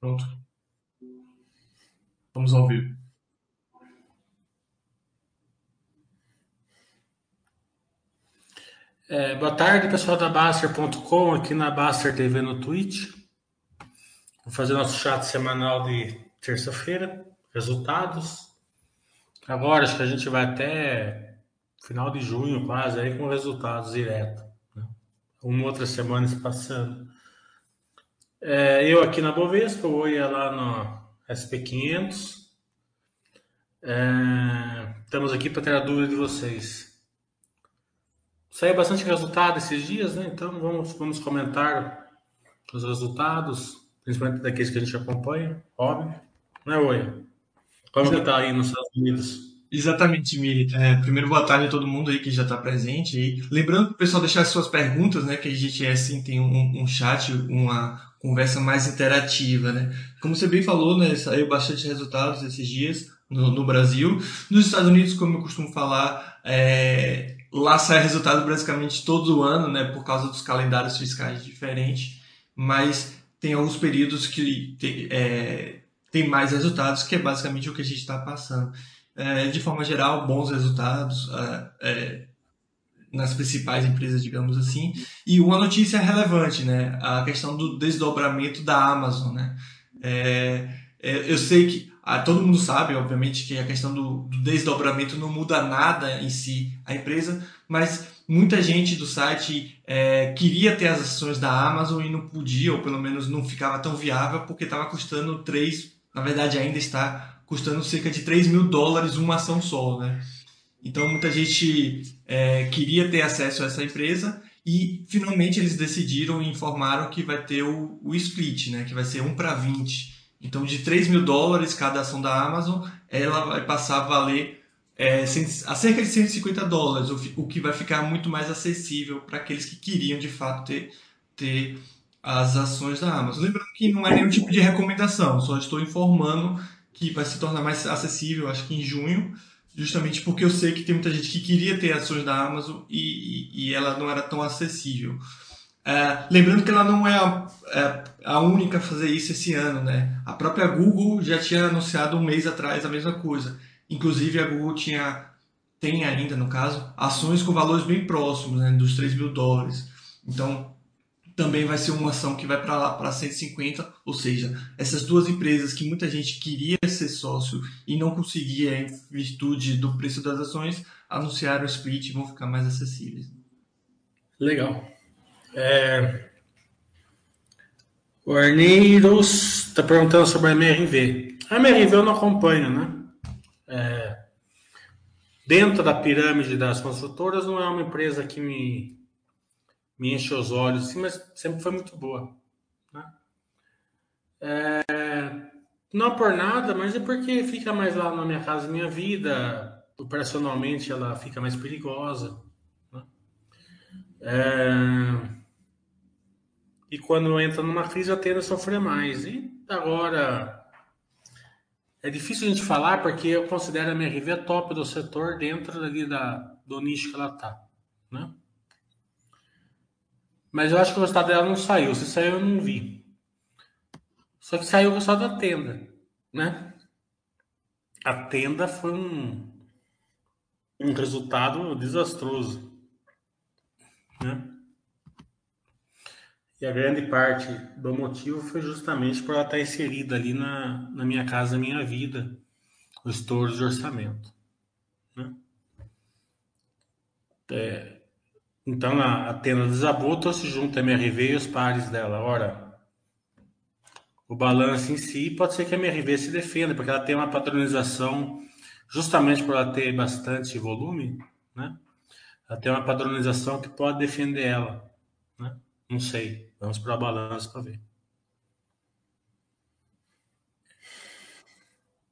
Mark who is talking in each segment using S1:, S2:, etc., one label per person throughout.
S1: Pronto. Vamos ao vivo.
S2: É, boa tarde, pessoal da Baster.com, aqui na Baster TV no Twitch. Vou fazer nosso chat semanal de terça-feira, resultados. Agora acho que a gente vai até final de junho, quase, aí com resultados direto. Né? Uma outra semana se passando. É, eu aqui na Bovespa, o ia lá no SP500. É, estamos aqui para ter a dúvida de vocês. Saiu bastante resultado esses dias, né? Então vamos, vamos comentar os resultados, principalmente daqueles que a gente acompanha, óbvio. Né, Oi? Como está aí nos Estados Unidos?
S1: Exatamente, Mi. É, primeiro, boa tarde a todo mundo aí que já está presente. E lembrando para o pessoal deixar as suas perguntas, né? Que a gente é, assim, tem um, um chat, uma conversa mais interativa, né? Como você bem falou, né? Saiu bastante resultados esses dias no, no Brasil. Nos Estados Unidos, como eu costumo falar, é, lá sai resultado basicamente todo ano, né? Por causa dos calendários fiscais diferentes. Mas tem alguns períodos que tem, é, tem mais resultados, que é basicamente o que a gente está passando é, de forma geral, bons resultados é, é, nas principais empresas, digamos assim. E uma notícia relevante, né? A questão do desdobramento da Amazon, né? É, é, eu sei que ah, todo mundo sabe, obviamente, que a questão do, do, desdobramento não muda nada em si a empresa, mas muita gente do site é, queria ter as ações da Amazon e não podia, ou pelo menos não ficava tão viável, porque estava custando 3, na verdade ainda está custando cerca de 3 mil dólares uma ação só, né? Então muita gente é, queria ter acesso a essa empresa e finalmente eles decidiram e informaram que vai ter o, o split, né? Que vai ser 1 para 20. Então de 3 mil dólares cada ação da Amazon, ela vai passar a valer é, a cerca de 150 dólares, o, que vai ficar muito mais acessível para aqueles que queriam de fato ter, ter as ações da Amazon. Lembrando que não é nenhum tipo de recomendação, só estou informando que vai se tornar mais acessível, acho que em junho, justamente porque eu sei que tem muita gente que queria ter ações da Amazon e, e, ela não era tão acessível. É, lembrando que ela não é a, é a, única a fazer isso esse ano, né? A própria Google já tinha anunciado um mês atrás a mesma coisa. Inclusive a Google tinha, tem ainda no caso, ações com valores bem próximos, né? Dos 3 mil dólares. Então, também vai ser uma ação que vai para lá para 150, ou seja, essas duas empresas que muita gente queria ser sócio e não conseguia em virtude do preço das ações, anunciaram o split e vão ficar mais acessíveis.
S2: Legal. É... O Arneiros está perguntando sobre a MRV. A MRV eu não acompanho, né? É... Dentro da pirâmide das construtoras, não é uma empresa que me me enche os olhos, assim, mas sempre foi muito boa. Né? É, não por nada, mas é porque fica mais lá na minha casa, minha vida. Operacionalmente ela fica mais perigosa. Né? É, e quando entra numa crise, eu tendo a sofrer mais. E agora. É difícil a gente falar porque eu considero a minha RV top do setor dentro ali da, do nicho que ela está. Né? Mas eu acho que o resultado dela não saiu. Se saiu, eu não vi. Só que saiu o resultado da tenda, né? A tenda foi um, um resultado desastroso, né? E a grande parte do motivo foi justamente por ela estar inserida ali na, na Minha Casa Minha Vida, o estouro de orçamento. Né? É, então a, a tenda desabou, se junta a MRV e os pares dela. Ora, o balanço em si pode ser que a MRV se defenda, porque ela tem uma padronização, justamente por ela ter bastante volume, né? Ela tem uma padronização que pode defender ela, né? Não sei, vamos para o balanço para ver.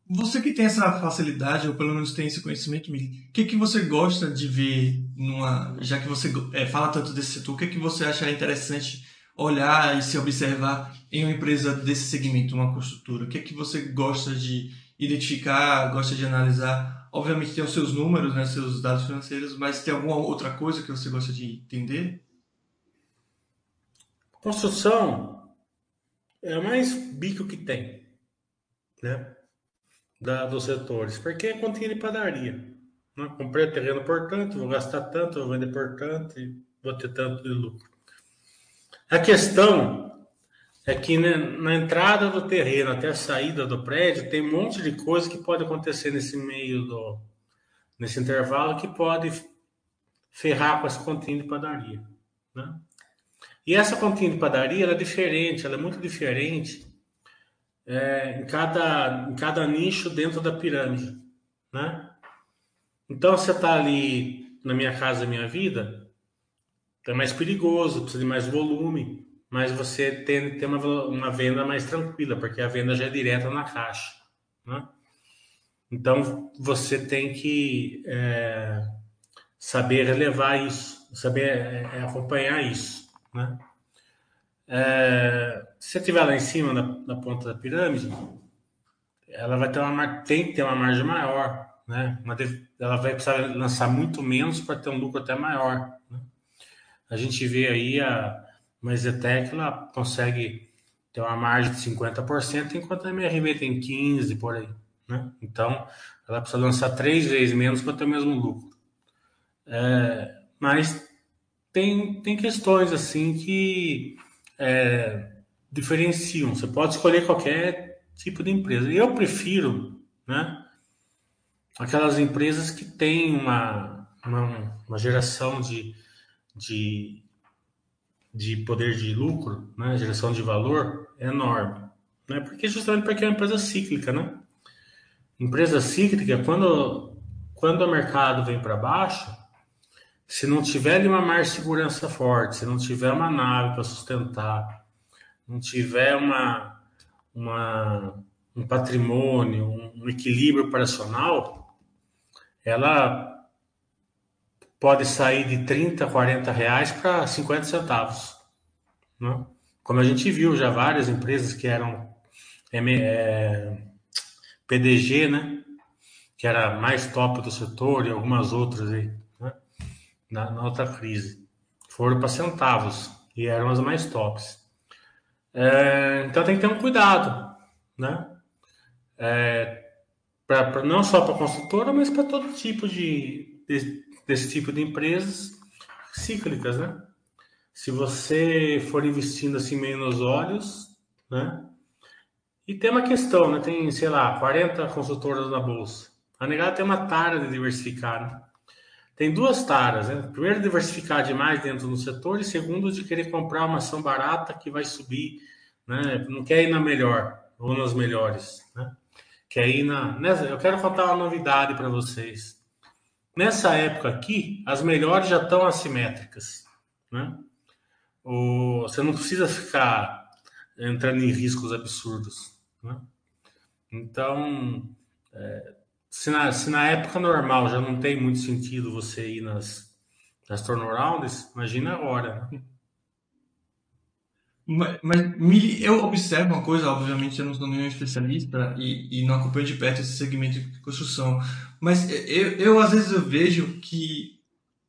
S1: Você que tem essa facilidade, ou pelo menos tem esse conhecimento, o que, que você gosta de ver numa. Já que você é, fala tanto desse setor, o que, que você acha interessante olhar e se observar em uma empresa desse segmento, uma construtora? O que, que você gosta de identificar, gosta de analisar? Obviamente tem os seus números, né, seus dados financeiros, mas tem alguma outra coisa que você gosta de entender?
S2: Construção é o mais bico que tem, né? Da, dos setores, porque é continha de padaria. Né? Comprei terreno por tanto, vou gastar tanto, vou vender por tanto e vou ter tanto de lucro. A questão é que né, na entrada do terreno até a saída do prédio tem um monte de coisa que pode acontecer nesse meio do nesse intervalo que pode ferrar com essa continha de padaria, né? E essa continha de padaria é diferente, ela é muito diferente é, em, cada, em cada nicho dentro da pirâmide, né? Então você está ali na minha casa, minha vida, é mais perigoso, precisa de mais volume, mas você tem, tem uma, uma venda mais tranquila, porque a venda já é direta na caixa, né? Então você tem que é, saber relevar isso, saber é, é acompanhar isso. Né? É, se você estiver lá em cima, na, na, ponta da pirâmide, ela vai ter uma tem que ter uma margem maior, né? Ela vai precisar lançar muito menos para ter um lucro até maior. Né? A gente vê aí a uma Zetec, ela consegue ter uma margem de 50%, enquanto a MRV tem 15% por aí. Né? Então, ela precisa lançar três vezes menos para ter o mesmo lucro. É, mas tem, tem questões assim que é, diferenciam. Você pode escolher qualquer tipo de empresa. Eu prefiro, né? Aquelas empresas que têm uma, uma, uma geração de, de, de poder de lucro, né? Geração de valor enorme, né? Porque justamente porque é uma empresa cíclica, né? Empresa cíclica, quando, quando o mercado vem para baixo, se não tiver uma mar segurança forte, se não tiver uma nave para sustentar, não tiver uma, uma, um patrimônio, um, um equilíbrio operacional, ela pode sair de 30, 40 reais para 50 centavos. Né? Como a gente viu já várias empresas que eram é, é, PDG, né? que era mais top do setor, e algumas outras aí na, na outra crise. Foram para centavos e eram as mais tops. É, então tem que ter um cuidado, né? É, pra, pra não só para construtora, mas para todo tipo de, de, desse tipo de empresas cíclicas, né? Se você for investindo assim meio nos olhos, né? E tem uma questão, né? Tem, sei lá, 40 consultoras na bolsa. A negada tem uma tara de diversificar, né? Tem duas taras, né? Primeiro, diversificar demais dentro do setor, e segundo, de querer comprar uma ação barata que vai subir, né? Não quer ir na melhor ou nas melhores, né? Quer ir na. Eu quero contar uma novidade para vocês. Nessa época aqui, as melhores já estão assimétricas, né? O... Você não precisa ficar entrando em riscos absurdos, né? Então, é, se na, se na época normal já não tem muito sentido você ir nas, nas turnarounds, imagina agora. Né?
S1: Mas, mas me, eu observo uma coisa, obviamente eu não sou nenhum especialista e, e não acompanho de perto esse segmento de construção, mas eu, eu às vezes eu vejo que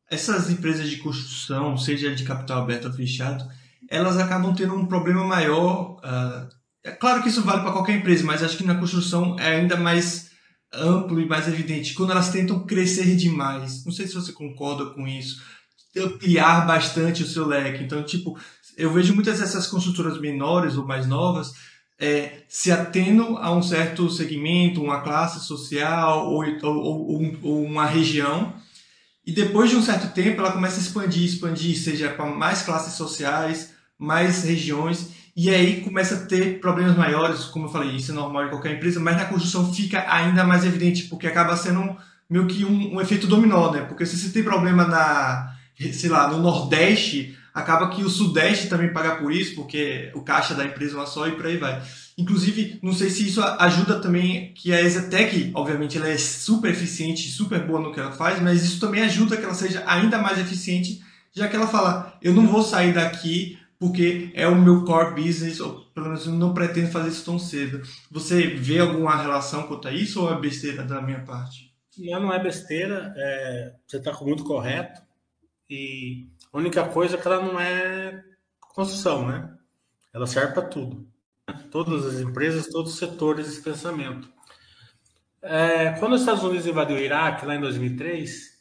S1: essas empresas de construção, seja de capital aberto ou fechado, elas acabam tendo um problema maior. Uh, é claro que isso vale para qualquer empresa, mas acho que na construção é ainda mais amplo e mais evidente quando elas tentam crescer demais. Não sei se você concorda com isso. Ampliar bastante o seu leque. Então, tipo, eu vejo muitas dessas construtoras menores ou mais novas é, se atendo a um certo segmento, uma classe social ou, ou, ou, ou uma região. E depois de um certo tempo, ela começa a expandir, expandir, seja para mais classes sociais, mais regiões. E aí começa a ter problemas maiores, como eu falei, isso é normal em qualquer empresa, mas na construção fica ainda mais evidente, porque acaba sendo meio que um, um efeito dominó, né? Porque se você tem problema na, sei lá, no Nordeste, acaba que o Sudeste também paga por isso, porque o caixa da empresa é uma só e por aí vai. Inclusive, não sei se isso ajuda também, que a Exatec, obviamente, ela é super eficiente, super boa no que ela faz, mas isso também ajuda que ela seja ainda mais eficiente, já que ela fala, eu não vou sair daqui porque é o meu core business, ou pelo menos eu não pretendo fazer isso tão cedo. Você vê alguma relação quanto a isso ou é besteira da minha parte?
S2: Não, não é besteira, é, você está muito correto. E a única coisa é que ela não é construção, né? Ela serve para tudo. Todas as empresas, todos os setores desse pensamento. É, quando os Estados Unidos invadiu o Iraque, lá em 2003,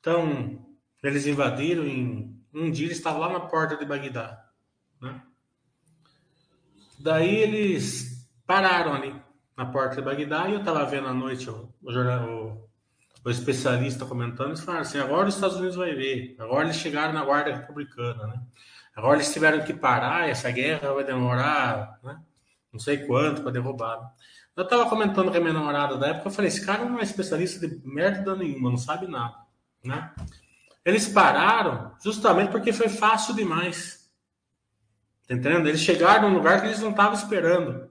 S2: então, eles invadiram em um dia, eles estavam lá na porta de Bagdá. Né? Daí eles pararam ali na porta de Bagdá e eu estava vendo à noite o, o, o, especialista comentando, eles falaram assim, agora os Estados Unidos vai ver, agora eles chegaram na guarda republicana, né? Agora eles tiveram que parar, essa guerra vai demorar, né? Não sei quanto para derrubar. Eu estava comentando com a minha namorada da época, eu falei, esse cara não é especialista de merda nenhuma, não sabe nada, né? Eles pararam justamente porque foi fácil demais. Tá entendendo? Eles chegaram num lugar que eles não estavam esperando.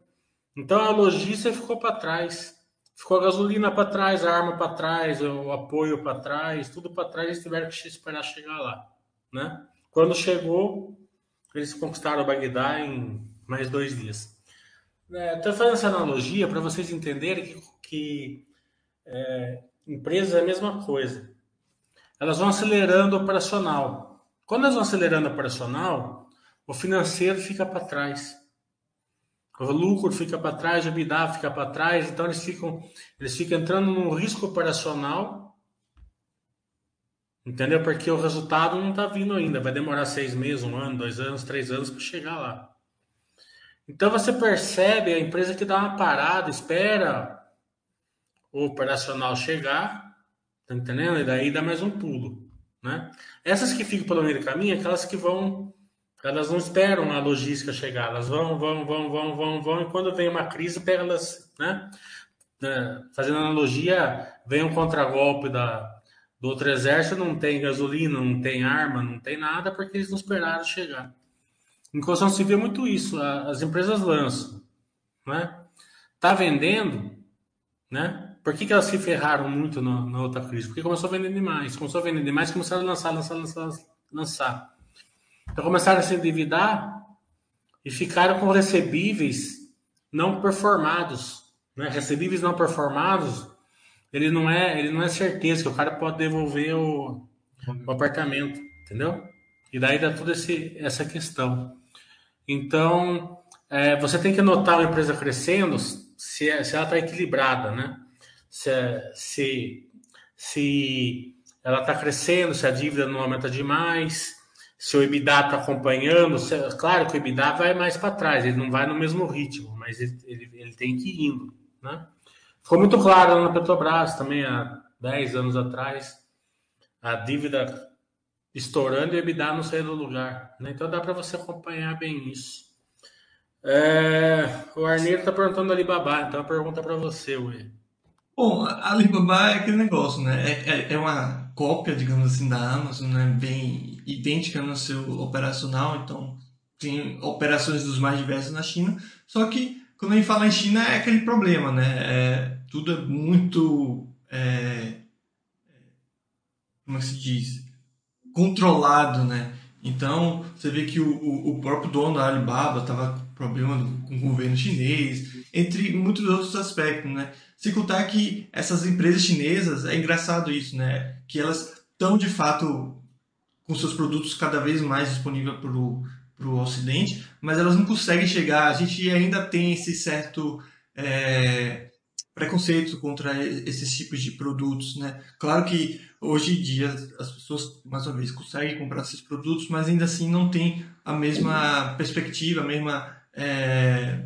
S2: Então a logística ficou para trás. Ficou a gasolina para trás, a arma para trás, o apoio para trás, tudo para trás, eles tiveram que esperar chegar lá, né? Quando chegou, eles conquistaram Bagdá em mais dois dias. Estou é, fazendo essa analogia para vocês entenderem que, que é, empresa é a mesma coisa. Elas vão acelerando o operacional. Quando elas vão acelerando o operacional, o financeiro fica para trás. O lucro fica para trás, o EBITDA fica para trás, então eles ficam, eles ficam entrando num risco operacional, entendeu? Porque o resultado não está vindo ainda, vai demorar seis meses, um ano, dois anos, três anos para chegar lá. Então você percebe a empresa que dá uma parada, espera o operacional chegar, tá entendendo? E daí dá mais um pulo, né? Essas que ficam pelo meio do caminho, aquelas que vão elas não esperam a logística chegar, elas vão, vão, vão, vão, vão, vão, e quando vem uma crise, pega elas, né? É, fazendo analogia, vem um contragolpe da, do outro exército, não tem gasolina, não tem arma, não tem nada, porque eles não esperaram chegar. Em construção civil é muito isso, as empresas lançam, né? Tá vendendo, né? Por que, que elas se ferraram muito na, na outra crise? Porque começou a vender demais, começou a vender demais, começaram a lançar, lançar, lançar, lançar. Então começaram a se endividar e ficaram com recebíveis não performados. Né? Recebíveis não performados, ele não é, ele não é certeza que o cara pode devolver o, o apartamento, entendeu? E daí dá toda esse, essa questão. Então, é, você tem que notar a empresa crescendo se, é, se ela está equilibrada, né? Se, se, se ela está crescendo, se a dívida não aumenta demais, se o EBITDA está acompanhando, se, claro que o EBITDA vai mais para trás, ele não vai no mesmo ritmo, mas ele, ele, ele, tem que ir indo. Né? Ficou muito claro na Petrobras também, há 10 anos atrás, a dívida estourando e o EBITDA não saindo do lugar. Né? Então dá para você acompanhar bem isso. É, o Arneiro está perguntando ali Alibaba, então a pergunta para você, Ué.
S1: Bom, a Alibaba é aquele negócio, né? É, é, é, uma cópia, digamos assim, da Amazon, né? Bem idêntica no seu operacional, então tem operações dos mais diversos na China. Só que quando a gente fala em China é aquele problema, né? É, tudo é muito. É, como é se diz? Controlado, né? Então, você vê que o, o próprio dono da Alibaba estava com problema com o governo chinês, entre muitos outros aspectos, né? Se contar que essas empresas chinesas, é engraçado isso, né? Que elas estão de fato com seus produtos cada vez mais disponíveis para o Ocidente, mas elas não conseguem chegar. A gente ainda tem esse certo é, preconceito contra esses tipos de produtos, né? Claro que hoje em dia as pessoas, mais uma vez, conseguem comprar esses produtos, mas ainda assim não tem a mesma perspectiva, a mesma é,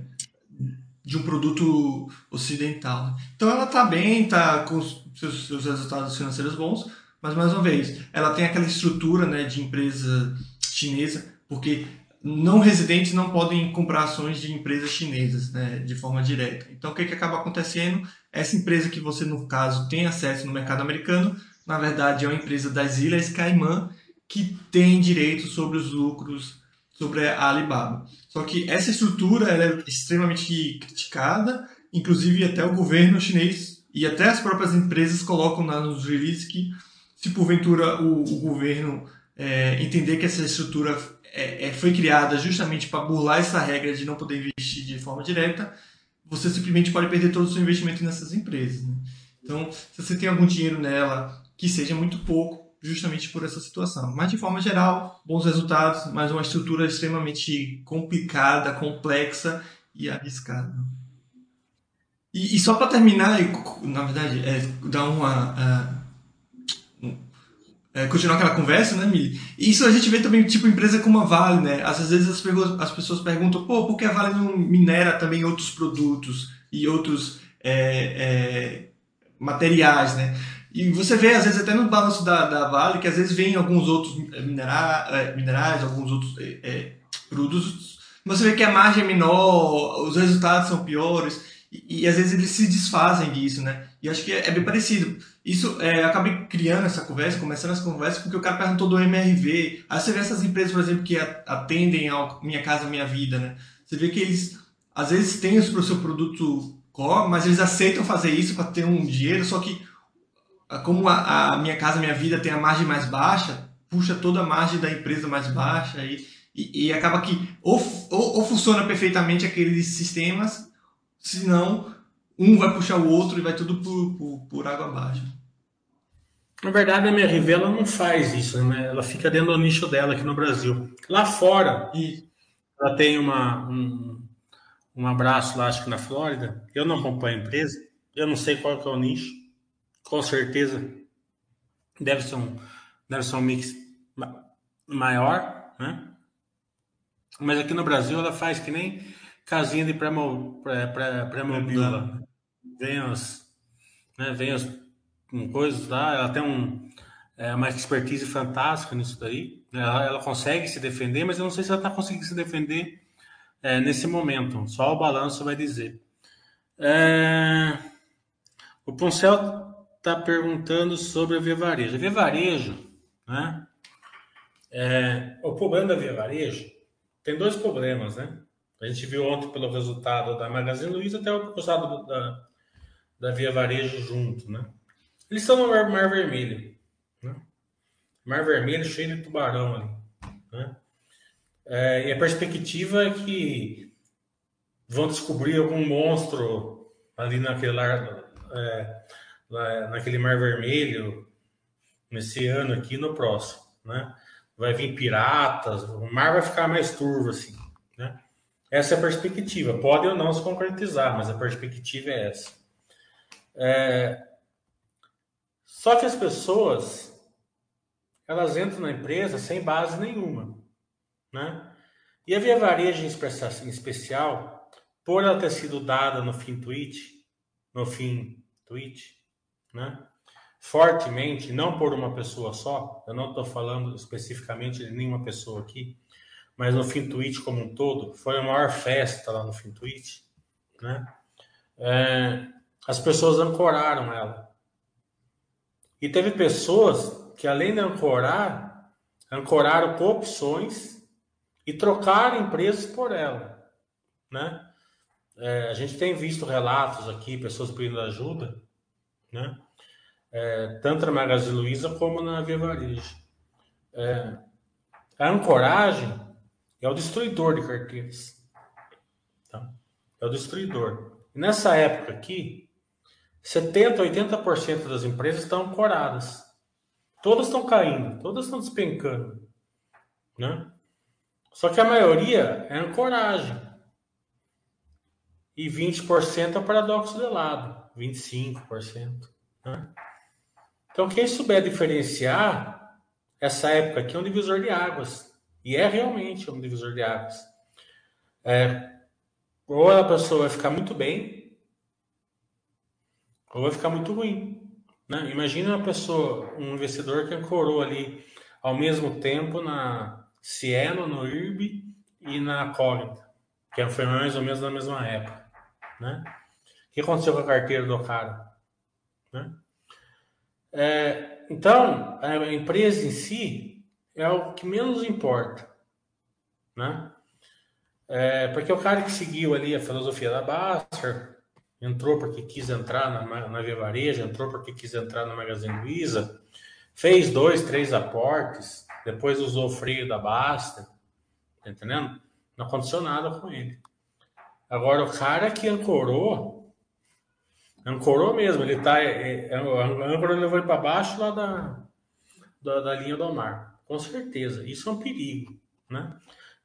S1: de um produto ocidental. Né? Então ela está bem, está com seus, seus, resultados financeiros bons, mas mais uma vez, ela tem aquela estrutura né, de empresa chinesa, porque não residentes não podem comprar ações de empresas chinesas né, de forma direta. Então o que, que acaba acontecendo? Essa empresa que você, no caso, tem acesso no mercado americano, na verdade é uma empresa das Ilhas Caimã que tem direito sobre os lucros sobre a Alibaba. Só que essa estrutura é extremamente criticada, inclusive até o governo chinês e até as próprias empresas colocam nos releases que, se porventura o, o governo é, entender que essa estrutura é, é, foi criada justamente para burlar essa regra de não poder investir de forma direta, você simplesmente pode perder todo o seu investimento nessas empresas. Né? Então, se você tem algum dinheiro nela, que seja muito pouco, justamente por essa situação. Mas de forma geral, bons resultados, mas uma estrutura extremamente complicada, complexa e arriscada. E, e só para terminar, na verdade, é, dar uma. Uh, é, continuar aquela conversa, né, Mili? Isso a gente vê também, tipo, empresa como a Vale, né? Às vezes as, as pessoas perguntam, pô, por que a Vale não minera também outros produtos e outros é, é, materiais, né? E você vê, às vezes, até no balanço da, da Vale, que às vezes vem alguns outros minera, é, minerais, alguns outros é, produtos, você vê que a margem é menor, os resultados são piores. E, e, às vezes eles se desfazem disso, né? E acho que é, é bem parecido. Isso, é, eu acabei criando essa conversa, começando essa conversa, porque o cara perguntou do MRV. Aí você vê essas empresas, por exemplo, que atendem ao Minha Casa Minha Vida, né? Você vê que eles, às vezes, têm o seu produto core, mas eles aceitam fazer isso para ter um dinheiro, só que como a, a, Minha Casa Minha Vida tem a margem mais baixa, puxa toda a margem da empresa mais baixa e, e, e acaba que ou, ou, ou funciona perfeitamente aqueles sistemas senão um vai puxar o outro e vai tudo por, por, por água abaixo.
S2: Na verdade, a minha rivela não faz isso, né? Ela fica dentro do nicho dela aqui no Brasil. Lá fora, e... ela tem uma, um, um abraço lá, acho que na Flórida. Eu não acompanho a empresa, eu não sei qual é o nicho. Com certeza deve ser um, deve ser um mix maior, né? Mas aqui no Brasil ela faz que nem casinha de pré-mobil lá. Vem as, né, vem as um, coisas lá, ela tem um, é, uma expertise fantástica nisso daí. Ela, ela consegue se defender, mas eu não sei se ela está conseguindo se defender é, nesse momento. Só o balanço vai dizer. É, o Poncel está perguntando sobre a Via Varejo. A Via Varejo, né? É, o problema da Via Varejo tem dois problemas, né? A gente viu ontem pelo resultado da Magazine Luiza até o resultado da, da Via Varejo junto, né? Eles estão no Mar, Mar Vermelho, né? Mar Vermelho cheio de tubarão ali, né? É, e a perspectiva é que vão descobrir algum monstro ali naquele, é, naquele Mar Vermelho nesse ano aqui no próximo, né? Vai vir piratas, o mar vai ficar mais turvo assim, né? Essa é a perspectiva. Pode ou não se concretizar, mas a perspectiva é essa. É... Só que as pessoas elas entram na empresa sem base nenhuma, né? E a Via Varejo em especial, por ela ter sido dada no fim tweet, no fim tweet, né? Fortemente, não por uma pessoa só, eu não estou falando especificamente de nenhuma pessoa aqui, mas no Fintuit como um todo, foi a maior festa lá no Fintuit, né? É, as pessoas ancoraram ela. E teve pessoas que, além de ancorar, ancoraram com opções e trocaram empresas por ela, né? É, a gente tem visto relatos aqui, pessoas pedindo ajuda, né? É, tanto na Magazine Luiza como na Via Varejo. É, a ancoragem é o destruidor de carteiras. Tá? É o destruidor. E nessa época aqui, 70%, 80% das empresas estão ancoradas. Todas estão caindo, todas estão despencando. Né? Só que a maioria é ancoragem. E 20% é o paradoxo de lado. 25%. Né? Então, quem souber diferenciar, essa época aqui é um divisor de águas. E é realmente um divisor de águas. É, ou a pessoa vai ficar muito bem, ou vai ficar muito ruim. Né? Imagina uma pessoa, um investidor que ancorou ali ao mesmo tempo na Cielo, no IRB e na Cognita, que foi mais ou menos na mesma época. Né? Que aconteceu com a carteira do cara? Né? É, então, a empresa em si, é o que menos importa, né? É, porque o cara que seguiu ali a filosofia da Baster, entrou porque quis entrar na, na Via Varejo, entrou porque quis entrar na Magazine Luiza, fez dois, três aportes, depois usou o freio da Baster, tá entendendo? Não aconteceu nada com ele. Agora, o cara que ancorou, ancorou mesmo, ele tá, é, é, âncora levou ele para baixo lá da, da, da linha do mar. Com certeza. Isso é um perigo, né?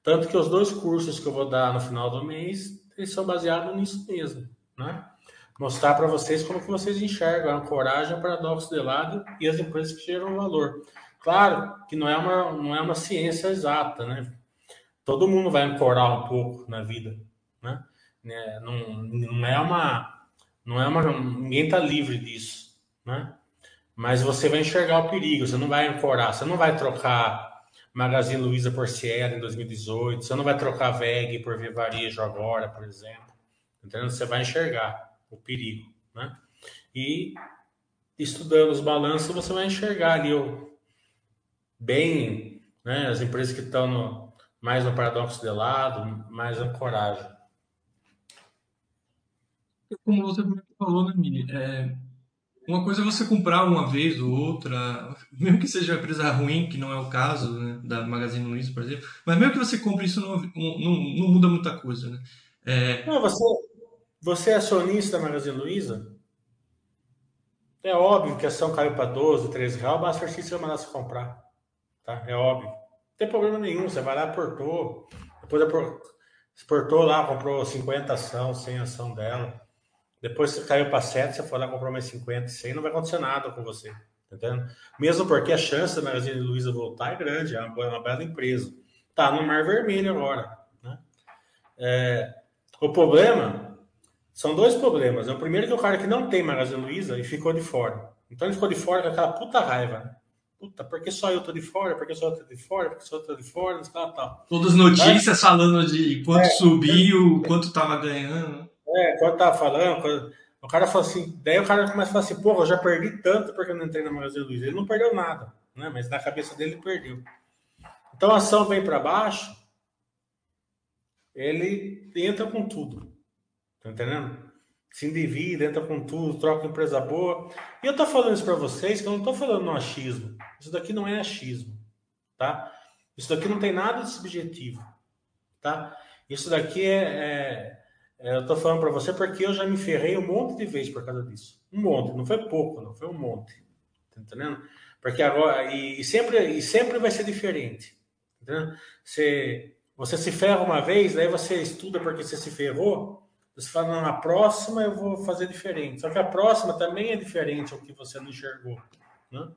S2: Tanto que os dois cursos que eu vou dar no final do mês, eles são baseados nisso mesmo, né? Mostrar para vocês como que vocês enxergam a ancoragem, o paradoxo de lado e as empresas que geram valor. Claro que não é uma, não é uma ciência exata, né? Todo mundo vai ancorar um pouco na vida, né? né? Não, não é uma, não é uma, ninguém está livre disso, né? Mas você vai enxergar o perigo, você não vai ancorar, você não vai trocar Magazine Luiza por Sierra em 2018, você não vai trocar VEG por Vivarejo agora, por exemplo. Entendeu? Você vai enxergar o perigo, né? E estudando os balanços, você vai enxergar ali o, bem né, as empresas que estão mais no paradoxo de lado, mais ancoragem.
S1: Como você falou, né, Mini? É, uma coisa é você comprar uma vez ou outra, mesmo que seja uma empresa ruim, que não é o caso né, da Magazine Luiza, por exemplo, mas mesmo que você compre isso, não, não, não muda muita coisa, né?
S2: É... Não, você, você é acionista da Magazine Luiza? É óbvio que a ação caiu para 12, 13 reais, basta o você mandar você comprar. Tá? É óbvio. Não tem problema nenhum, você vai lá, portou, depois portou lá, comprou 50 ação, 100 ação dela depois você caiu para 7, você foi lá comprar mais 50, 100, não vai acontecer nada com você. Tá entendendo? Mesmo porque a chance da Magazine Luiza voltar é grande, é uma, é uma bela empresa. Tá no Mar Vermelho agora. Né? É, o problema são dois problemas. É o primeiro que o cara que não tem Magazine Luiza e ficou de fora. Então ele ficou de fora com aquela puta raiva. Né? Puta, porque só eu tô de fora? Porque só eu tô de fora? Porque só eu tô de fora? Tal, tal.
S1: Todas as notícias falando de quanto é, subiu, quanto tava ganhando.
S2: É, quando tava falando, quando... o cara falou assim, daí o cara começa a falar assim, porra, eu já perdi tanto porque eu não entrei na Magazine Luiza. Ele não perdeu nada, né? Mas na cabeça dele ele perdeu. Então a ação vem para baixo, ele entra com tudo. Tá entendendo? Se endivida, entra com tudo, troca empresa boa. E eu tô falando isso para vocês que eu não tô falando no achismo. Isso daqui não é achismo, tá? Isso daqui não tem nada de subjetivo, tá? Isso daqui é é, eu tô falando para você porque eu já me ferrei um monte de vezes por causa disso. Um monte, não foi pouco, não foi um monte. Tá entendendo? Porque agora e, sempre e sempre vai ser diferente. Tá entendendo? Você você se ferra uma vez, daí você estuda porque você se ferrou. Você fala, na próxima eu vou fazer diferente. Só que a próxima também é diferente ao que você não enxergou. Né?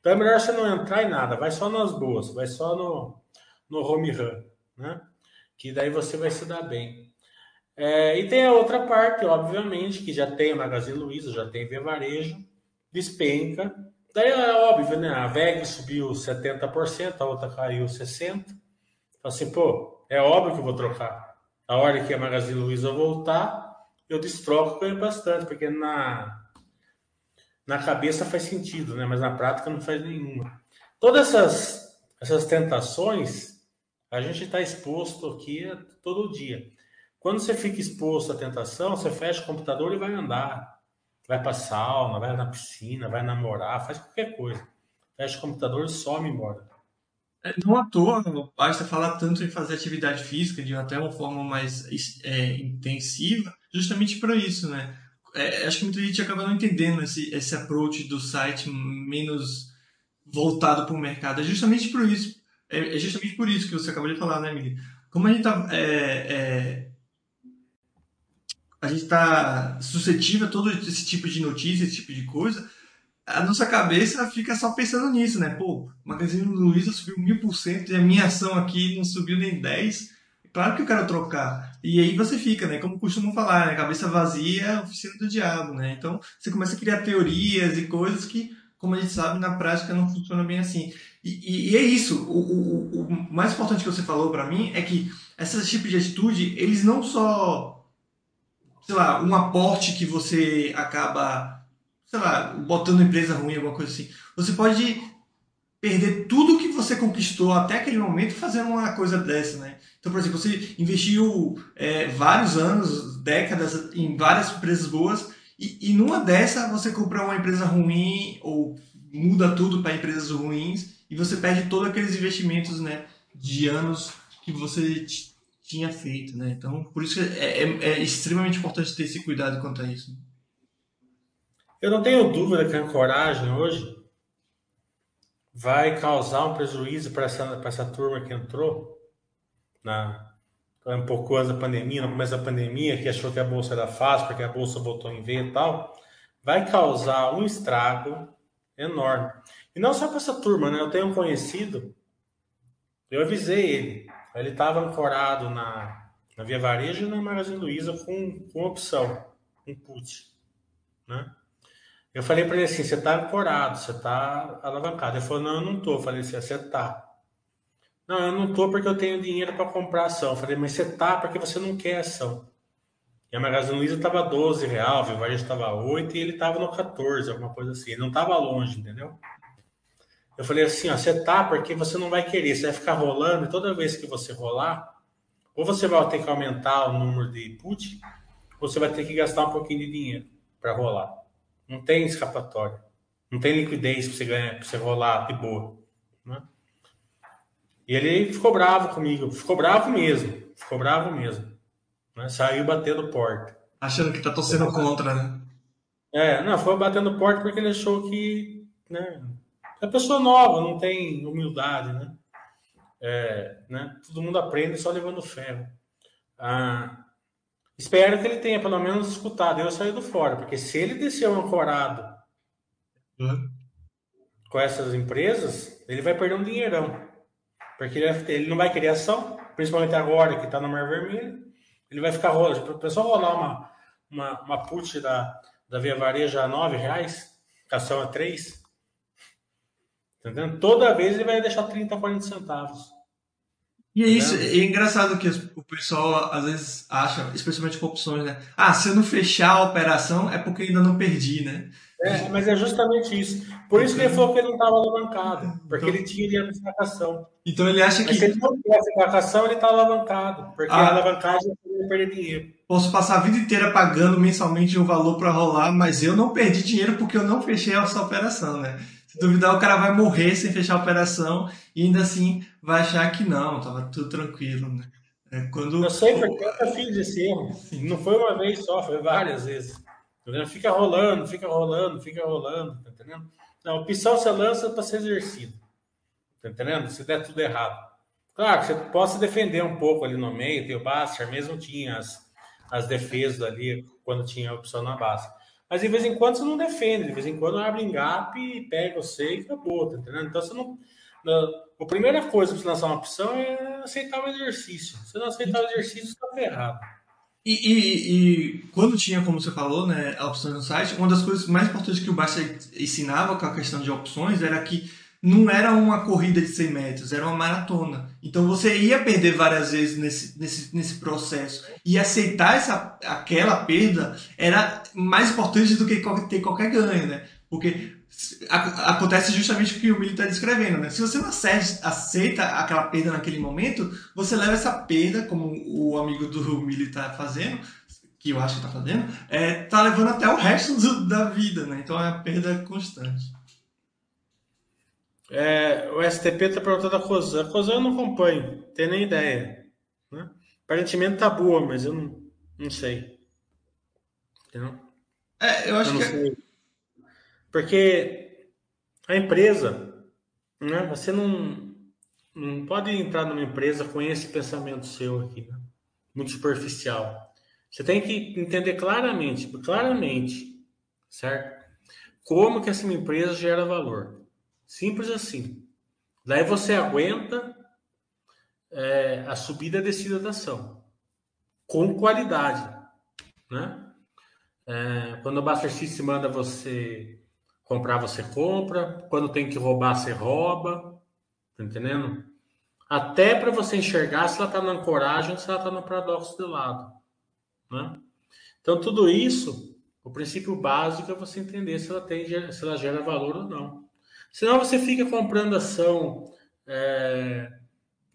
S2: Então é melhor você não entrar em nada, vai só nas boas, vai só no, no home run, né? Que daí você vai se dar bem. É, e tem a outra parte, obviamente, que já tem a Magazine Luiza, já tem Varejo, despenca. Daí é óbvio, né? A VEG subiu 70%, a outra caiu 60%. Então, assim, pô, é óbvio que eu vou trocar. A hora que a Magazine Luiza voltar, eu destroco ganho bastante, porque na, na cabeça faz sentido, né? Mas na prática não faz nenhuma. Todas essas, essas tentações, a gente está exposto aqui todo dia. Quando você fica exposto à tentação, você fecha o computador e vai andar. Vai para sauna, vai na piscina, vai namorar, faz qualquer coisa. Fecha o computador e some embora.
S1: É, não à toa, basta falar tanto em fazer atividade física de até uma forma mais é, intensiva, justamente para isso, né? É, acho que muita gente acaba não entendendo esse, esse approach do site menos voltado para o mercado. É justamente por isso. É, é, justamente por isso que você acabou de falar, né, Miguel? Como a gente está é, é a gente está suscetível a todo esse tipo de notícia, esse tipo de coisa, a nossa cabeça fica só pensando nisso, né? Pô, o Magazine Luiza subiu mil por cento e a minha ação aqui não subiu nem 10. Claro que eu quero trocar. E aí você fica, né? Como costumam falar, né? Cabeça vazia é oficina do diabo, né? Então você começa a criar teorias e coisas que, como a gente sabe, na prática não funciona bem assim. E, e, e é isso. O, o, o mais importante que você falou para mim é que esses tipos de atitude, eles não só sei lá, um aporte que você acaba, sei lá, botando empresa ruim, alguma coisa assim. Você pode perder tudo que você conquistou até aquele momento fazendo uma coisa dessa, né? Então, por exemplo, você investiu é, vários anos, décadas em várias empresas boas e, e numa dessa você compra uma empresa ruim ou muda tudo para empresas ruins e você perde todos aqueles investimentos, né, de anos que você tinha feito, né? Então, por isso é, é, é extremamente importante ter esse cuidado quanto a isso.
S2: Eu não tenho dúvida que a coragem hoje vai causar um prejuízo para essa, essa turma que entrou na um pouco antes da pandemia, no começo da pandemia, que achou que a bolsa era fácil, porque a bolsa voltou em V e tal, vai causar um estrago enorme. E não só para essa turma, né? Eu tenho um conhecido, eu avisei ele, ele estava ancorado na, na Via Varejo e na Magazine Luiza com, com opção, um put, né? Eu falei para ele assim: você está ancorado, você está alavancado. Ele falou: não, eu não estou. Eu falei assim: você está. Não, eu não estou porque eu tenho dinheiro para comprar ação. Eu falei: mas você está porque você não quer ação. E a Magazine Luiza estava 12 real, o Varejo estava 8 e ele estava no 14, alguma coisa assim. Ele não estava longe, entendeu? Eu falei assim: ó, você tá porque você não vai querer, você vai ficar rolando e toda vez que você rolar, ou você vai ter que aumentar o número de put, ou você vai ter que gastar um pouquinho de dinheiro para rolar. Não tem escapatória. Não tem liquidez para você ganhar, para você rolar de boa. Né? E ele ficou bravo comigo. Ficou bravo mesmo. Ficou bravo mesmo. Né? Saiu batendo porta.
S1: Achando que tá torcendo contra, né?
S2: É, não, foi batendo porta porque ele achou que. Né, é pessoa nova, não tem humildade, né? É, né? Todo mundo aprende só levando ferro. Ah, Espero que ele tenha pelo menos escutado eu saído fora, porque se ele desceu ancorado uhum. com essas empresas, ele vai perder um dinheirão. Porque ele, ele não vai querer ação, principalmente agora que está no Mar Vermelho. Ele vai ficar rolando. Para o pessoal rolar uma, uma, uma put da, da Via Vareja a 9 reais, ação a 3. Entendeu? Toda vez ele vai deixar 30, 40 centavos.
S1: E é isso, é engraçado que o pessoal às vezes acha, especialmente com opções, né? Ah, se eu não fechar a operação é porque ainda não perdi, né?
S2: É, mas é justamente isso. Por isso que ele falou que ele não estava alavancado, porque então, ele tinha dinheiro de sacação.
S1: Então ele acha que.
S2: se ele não tivesse sacação, ele está alavancado, porque ah, a alavancagem é perder dinheiro.
S1: Posso passar a vida inteira pagando mensalmente um valor para rolar, mas eu não perdi dinheiro porque eu não fechei essa operação, né? Se duvidar, o cara vai morrer sem fechar a operação e ainda assim vai achar que não, tava tudo tranquilo, né?
S2: É quando... Eu sei porque eu fiz esse erro. Não foi uma vez só, foi várias vezes. Tá fica rolando, fica rolando, fica rolando, tá entendendo? A opção você lança para ser exercido. Tá entendendo? Se der tudo errado. Claro, você possa defender um pouco ali no meio, tem o Baster, mesmo tinha as, as defesas ali quando tinha a opção na base. Mas de vez em quando você não defende, de vez em quando abre gap e pega você e acabou, tá entendendo? Então você não. A primeira coisa para você lançar uma opção é aceitar o exercício. Se não aceitar o exercício, está ferrado.
S1: E, e, e, quando tinha, como você falou, né, opções no site, uma das coisas mais importantes que o Basta ensinava com a questão de opções era que não era uma corrida de 100 metros, era uma maratona. Então você ia perder várias vezes nesse, nesse, nesse processo. E aceitar essa, aquela perda era mais importante do que ter qualquer ganho, né? Porque acontece justamente o que o Mili está descrevendo, né? Se você não aceita aquela perda naquele momento, você leva essa perda, como o amigo do Mili está fazendo, que eu acho que está fazendo, é, tá levando até o resto do, da vida, né? Então é a perda constante.
S2: É, o STP está perguntando a Cosan. A Cosan eu não acompanho, tenho nem ideia. Né? Aparentemente tá boa, mas eu não, não sei. Entendeu?
S1: É, eu acho eu que. É sei.
S2: Porque a empresa, né, você não, não pode entrar numa empresa com esse pensamento seu aqui, né? muito superficial. Você tem que entender claramente, claramente, certo? Como que essa empresa gera valor. Simples assim. Daí você aguenta é, a subida e a descida da ação com qualidade, né? É, quando o Buster System manda você comprar, você compra. Quando tem que roubar, você rouba. Tá entendendo? Até para você enxergar se ela está na ancoragem ou se ela está no paradoxo de lado. Né? Então, tudo isso, o princípio básico é você entender se ela, tem, se ela gera valor ou não. Senão você fica comprando ação é,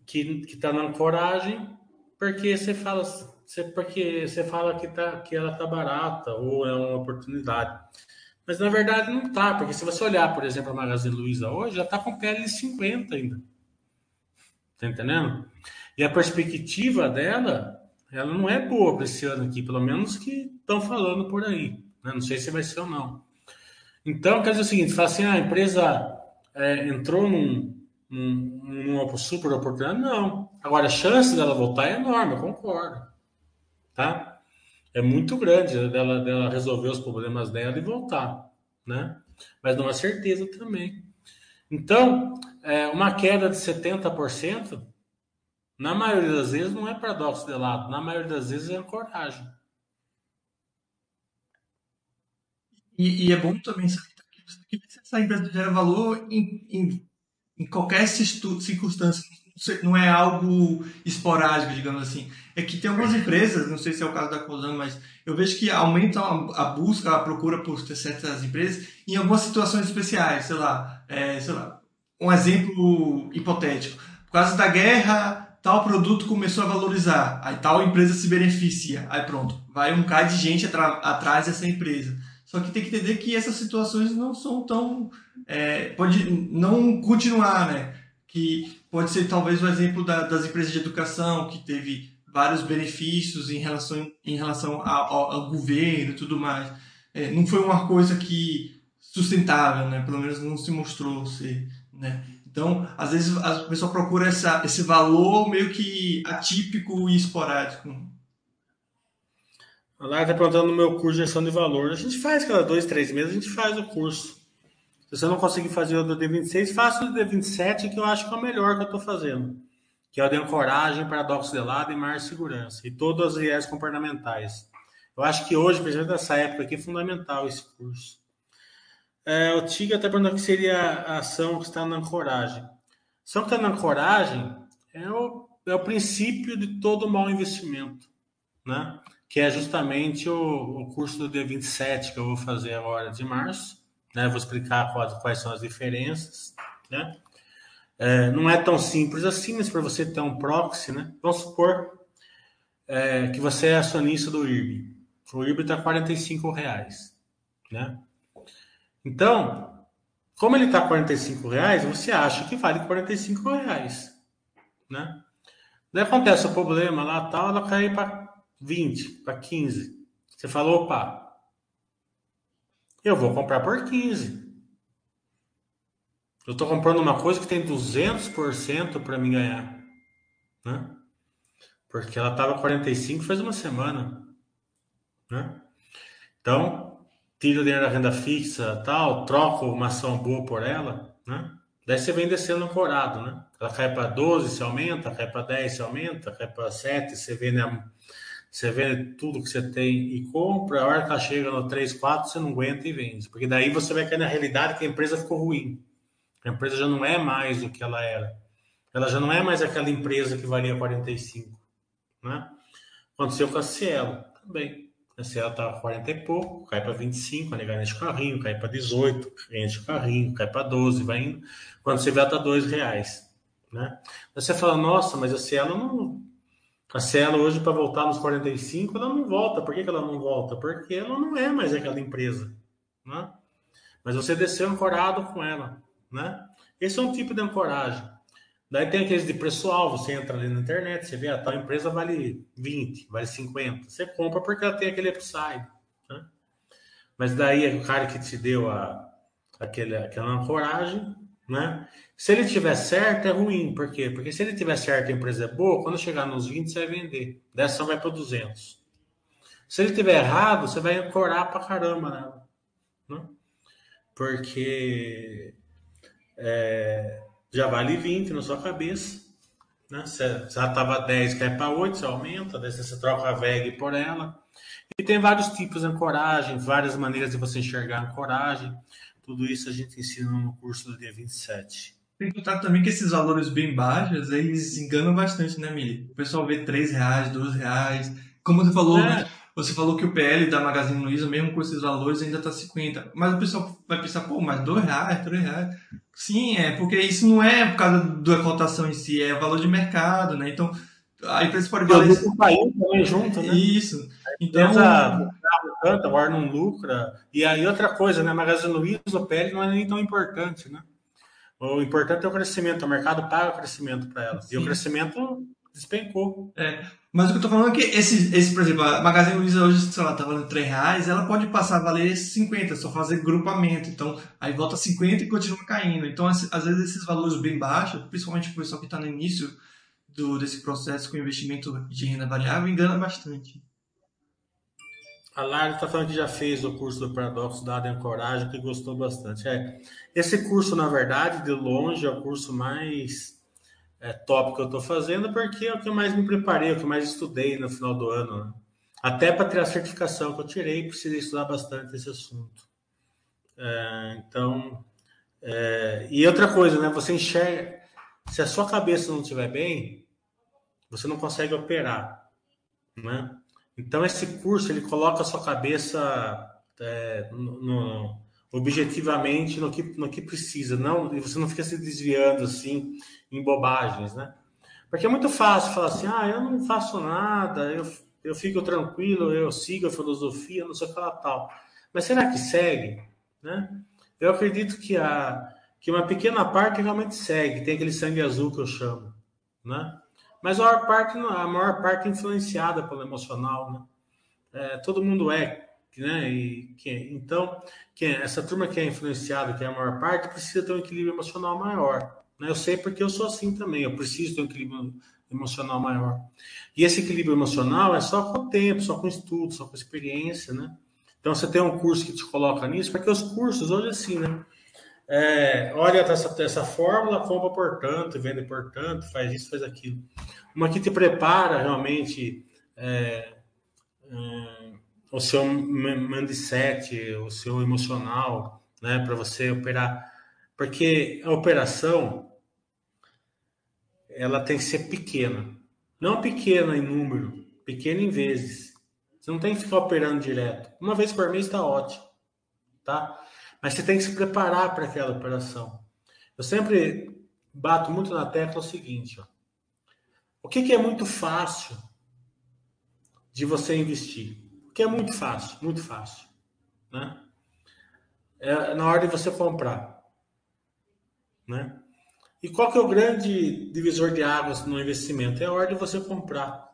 S2: que está na ancoragem porque você fala, você, porque você fala que, tá, que ela está barata ou é uma oportunidade. Mas na verdade não está, porque se você olhar, por exemplo, a Magazine Luiza hoje, já está com PL 50 ainda. Tá entendendo? E a perspectiva dela, ela não é boa para esse ano aqui, pelo menos que estão falando por aí. Né? Não sei se vai ser ou não. Então, quer dizer o seguinte, fala assim, ah, a empresa é, entrou num, num, numa super oportunidade? Não. Agora, a chance dela voltar é enorme, eu concordo. Tá? É muito grande dela, dela resolver os problemas dela e voltar, né? Mas não é certeza também. Então, é, uma queda de 70%, na maioria das vezes, não é paradoxo de lado, na maioria das vezes é coragem.
S1: E, e é bom também saber que essa empresa gera valor em, em, em qualquer circunstância, não é algo esporádico, digamos assim. É que tem algumas empresas, não sei se é o caso da Cosan, mas eu vejo que aumentam a, busca, a procura por certas empresas em algumas situações especiais, sei lá, é, sei lá, um exemplo hipotético. Por causa da guerra, tal produto começou a valorizar, aí tal empresa se beneficia, aí pronto, vai um cara de gente atrás dessa empresa. Só que tem que entender que essas situações não são tão. É, pode não continuar, né? Que pode ser talvez o exemplo da, das empresas de educação, que teve vários benefícios em relação, em relação ao, ao governo e tudo mais. É, não foi uma coisa que sustentável, né? Pelo menos não se mostrou ser, né? Então, às vezes a pessoa procura essa, esse valor meio que atípico e esporádico.
S2: A Lara está perguntando no meu curso de gestão de valor. A gente faz cada dois, três meses, a gente faz o curso. Se você não conseguir fazer o do D26, faça o do D27, que eu acho que é o melhor que eu estou fazendo. Que é o de ancoragem, paradoxo de lado e mar segurança. E todas as viés comportamentais. Eu acho que hoje, principalmente nessa época aqui, é fundamental esse curso. É, o Tiga está perguntando o que seria a ação que está na ancoragem. A ação que está na ancoragem é o, é o princípio de todo mau investimento. Né? Que é justamente o, o curso do D27 que eu vou fazer agora de março. Né? Vou explicar quais, quais são as diferenças. Né? É, não é tão simples assim, mas para você ter um proxy, né? vamos supor é, que você é acionista do IRB. O IRB está R$ reais, né? Então, como ele está R$ reais, você acha que vale R$ reais, né? Daí acontece o problema lá, tal, ela cai para 20 para 15. Você falou, opa, eu vou comprar por 15. Eu estou comprando uma coisa que tem 200% para me ganhar. Né? Porque ela estava 45 faz uma semana. Né? Então, tira o dinheiro da renda fixa, tal, troco uma ação boa por ela, né? Daí você vem descendo ancorado, né? Ela cai para 12, se aumenta, cai para 10, se aumenta, cai para 7, você vê né, você vê tudo que você tem e compra, a hora que ela chega no 3, 4, você não aguenta e vende. Porque daí você vai cair na realidade que a empresa ficou ruim. A empresa já não é mais o que ela era. Ela já não é mais aquela empresa que valia 45. Né? Aconteceu com a Cielo também. A Cielo estava 40 e pouco, cai para 25, a nega de carrinho, cai para 18, enche o carrinho, cai para 12, vai indo. Quando você vê, ela está 2 reais. Né? você fala, nossa, mas a Cielo não a Cielo hoje, para voltar nos 45, ela não volta. Por que, que ela não volta? Porque ela não é mais aquela empresa. Né? Mas você desceu ancorado com ela. Né? Esse é um tipo de ancoragem. Daí tem aqueles de preço-alvo. Você entra ali na internet, você vê a ah, tal empresa vale 20, vale 50. Você compra porque ela tem aquele upside. Né? Mas daí o cara que te deu a, aquele, aquela ancoragem né? Se ele tiver certo, é ruim. Por quê? Porque se ele tiver certo e a empresa é boa, quando chegar nos 20, você vai vender. Dessa vai para 200. Se ele tiver errado, você vai ancorar para caramba nela. Né? Porque é, já vale 20 na sua cabeça. Né? Se ela estava 10, cai para 8, você aumenta, daí você troca a VEG por ela. E tem vários tipos de ancoragem, várias maneiras de você enxergar a ancoragem. Tudo isso a gente ensina no curso do dia 27.
S1: Tem que notar também que esses valores bem baixos, eles enganam bastante, né, Mili? O pessoal vê 3 reais, 2 reais. Como você falou, é. você falou que o PL da Magazine Luiza, mesmo com esses valores, ainda está 50. Mas o pessoal vai pensar, pô, mas 2 reais, 3 reais. Sim, é, porque isso não é por causa da cotação em si, é o valor de mercado, né? Então, a empresa pode
S2: valer. O país também junto, né?
S1: Isso.
S2: Então, empresa canta, o ar não lucra. E aí outra coisa, né? Magazine Luiza, o PL não é nem tão importante, né? O importante é o crescimento, o mercado paga o crescimento para ela. Sim. E o crescimento despencou.
S1: É, mas o que eu tô falando é que esse, esse por exemplo, a Magazine Luiza hoje, sei lá, tá valendo 3 reais, ela pode passar a valer 50, só fazer grupamento. Então, aí volta 50 e continua caindo. Então, às, às vezes, esses valores bem baixos, principalmente o pessoal que está no início do, desse processo com investimento de renda variável, engana bastante.
S2: A Lara está falando que já fez o curso do Paradoxo da Coragem, que gostou bastante. É, esse curso, na verdade, de longe, é o curso mais é, top que eu estou fazendo, porque é o que mais me preparei, é o que mais estudei no final do ano. Né? Até para ter a certificação que eu tirei, precisei estudar bastante esse assunto. É, então, é, e outra coisa, né? Você enxerga, se a sua cabeça não estiver bem, você não consegue operar, né? Então esse curso ele coloca a sua cabeça é, no, no, objetivamente no que, no que precisa, não e você não fica se desviando assim em bobagens, né? Porque é muito fácil falar assim, ah, eu não faço nada, eu, eu fico tranquilo, eu sigo a filosofia, não sei o que lá tal. Mas será que segue, né? Eu acredito que a que uma pequena parte realmente segue, tem aquele sangue azul que eu chamo, né? Mas a maior parte, a maior parte é influenciada pelo emocional, né? É, todo mundo é, né? E, que, então, que, essa turma que é influenciada, que é a maior parte, precisa ter um equilíbrio emocional maior. Né? Eu sei porque eu sou assim também, eu preciso ter um equilíbrio emocional maior. E esse equilíbrio emocional é só com o tempo, só com estudo, só com experiência, né? Então você tem um curso que te coloca nisso, porque os cursos hoje é assim, né? É, olha essa, essa fórmula, compra por tanto, vende por tanto, faz isso, faz aquilo. Uma que te prepara realmente é, é, o seu mindset, o seu emocional, né, para você operar. Porque a operação ela tem que ser pequena. Não pequena em número, pequena em vezes. Você não tem que ficar operando direto. Uma vez por mês está ótimo, tá? Mas você tem que se preparar para aquela operação. Eu sempre bato muito na tecla o seguinte: ó. o que, que é muito fácil de você investir? O que é muito fácil? Muito fácil. Né? É na hora de você comprar. Né? E qual que é o grande divisor de águas no investimento? É a hora de você comprar.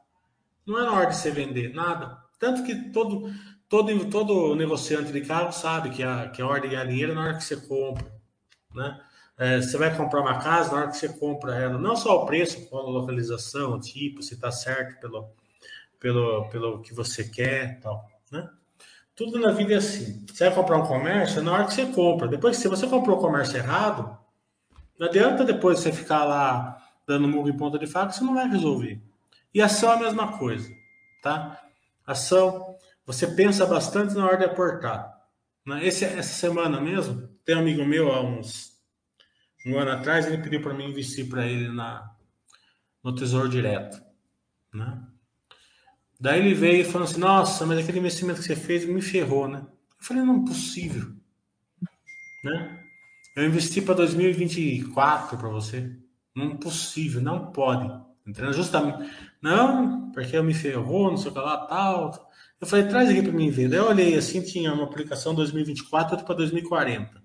S2: Não é na hora de você vender nada. Tanto que todo, todo, todo negociante de carro sabe que a, que a ordem galinheira é na hora que você compra, né? É, você vai comprar uma casa na hora que você compra ela, não só o preço, qual a localização, o tipo, se está certo pelo, pelo, pelo que você quer, tal, né? Tudo na vida é assim. Você vai comprar um comércio é na hora que você compra. Depois, se você comprou o comércio errado, não adianta depois você ficar lá dando murro em ponta de faca, você não vai resolver. E ação é a mesma coisa, tá? Ação você pensa bastante na hora de aportar. Né? Esse, essa semana mesmo, tem um amigo meu há uns um ano atrás, ele pediu para mim investir para ele na, no Tesouro Direto. Né? Daí ele veio e falou assim: Nossa, mas aquele investimento que você fez me ferrou, né? Eu falei: Não, possível. Né? Eu investi para 2024 para você. Não possível, não pode. Entendeu? Justamente. Não, porque eu me ferrou, não sei o que lá, tal. Eu falei, traz aqui para mim ver. Daí eu olhei assim, tinha uma aplicação 2024, outra para 2040.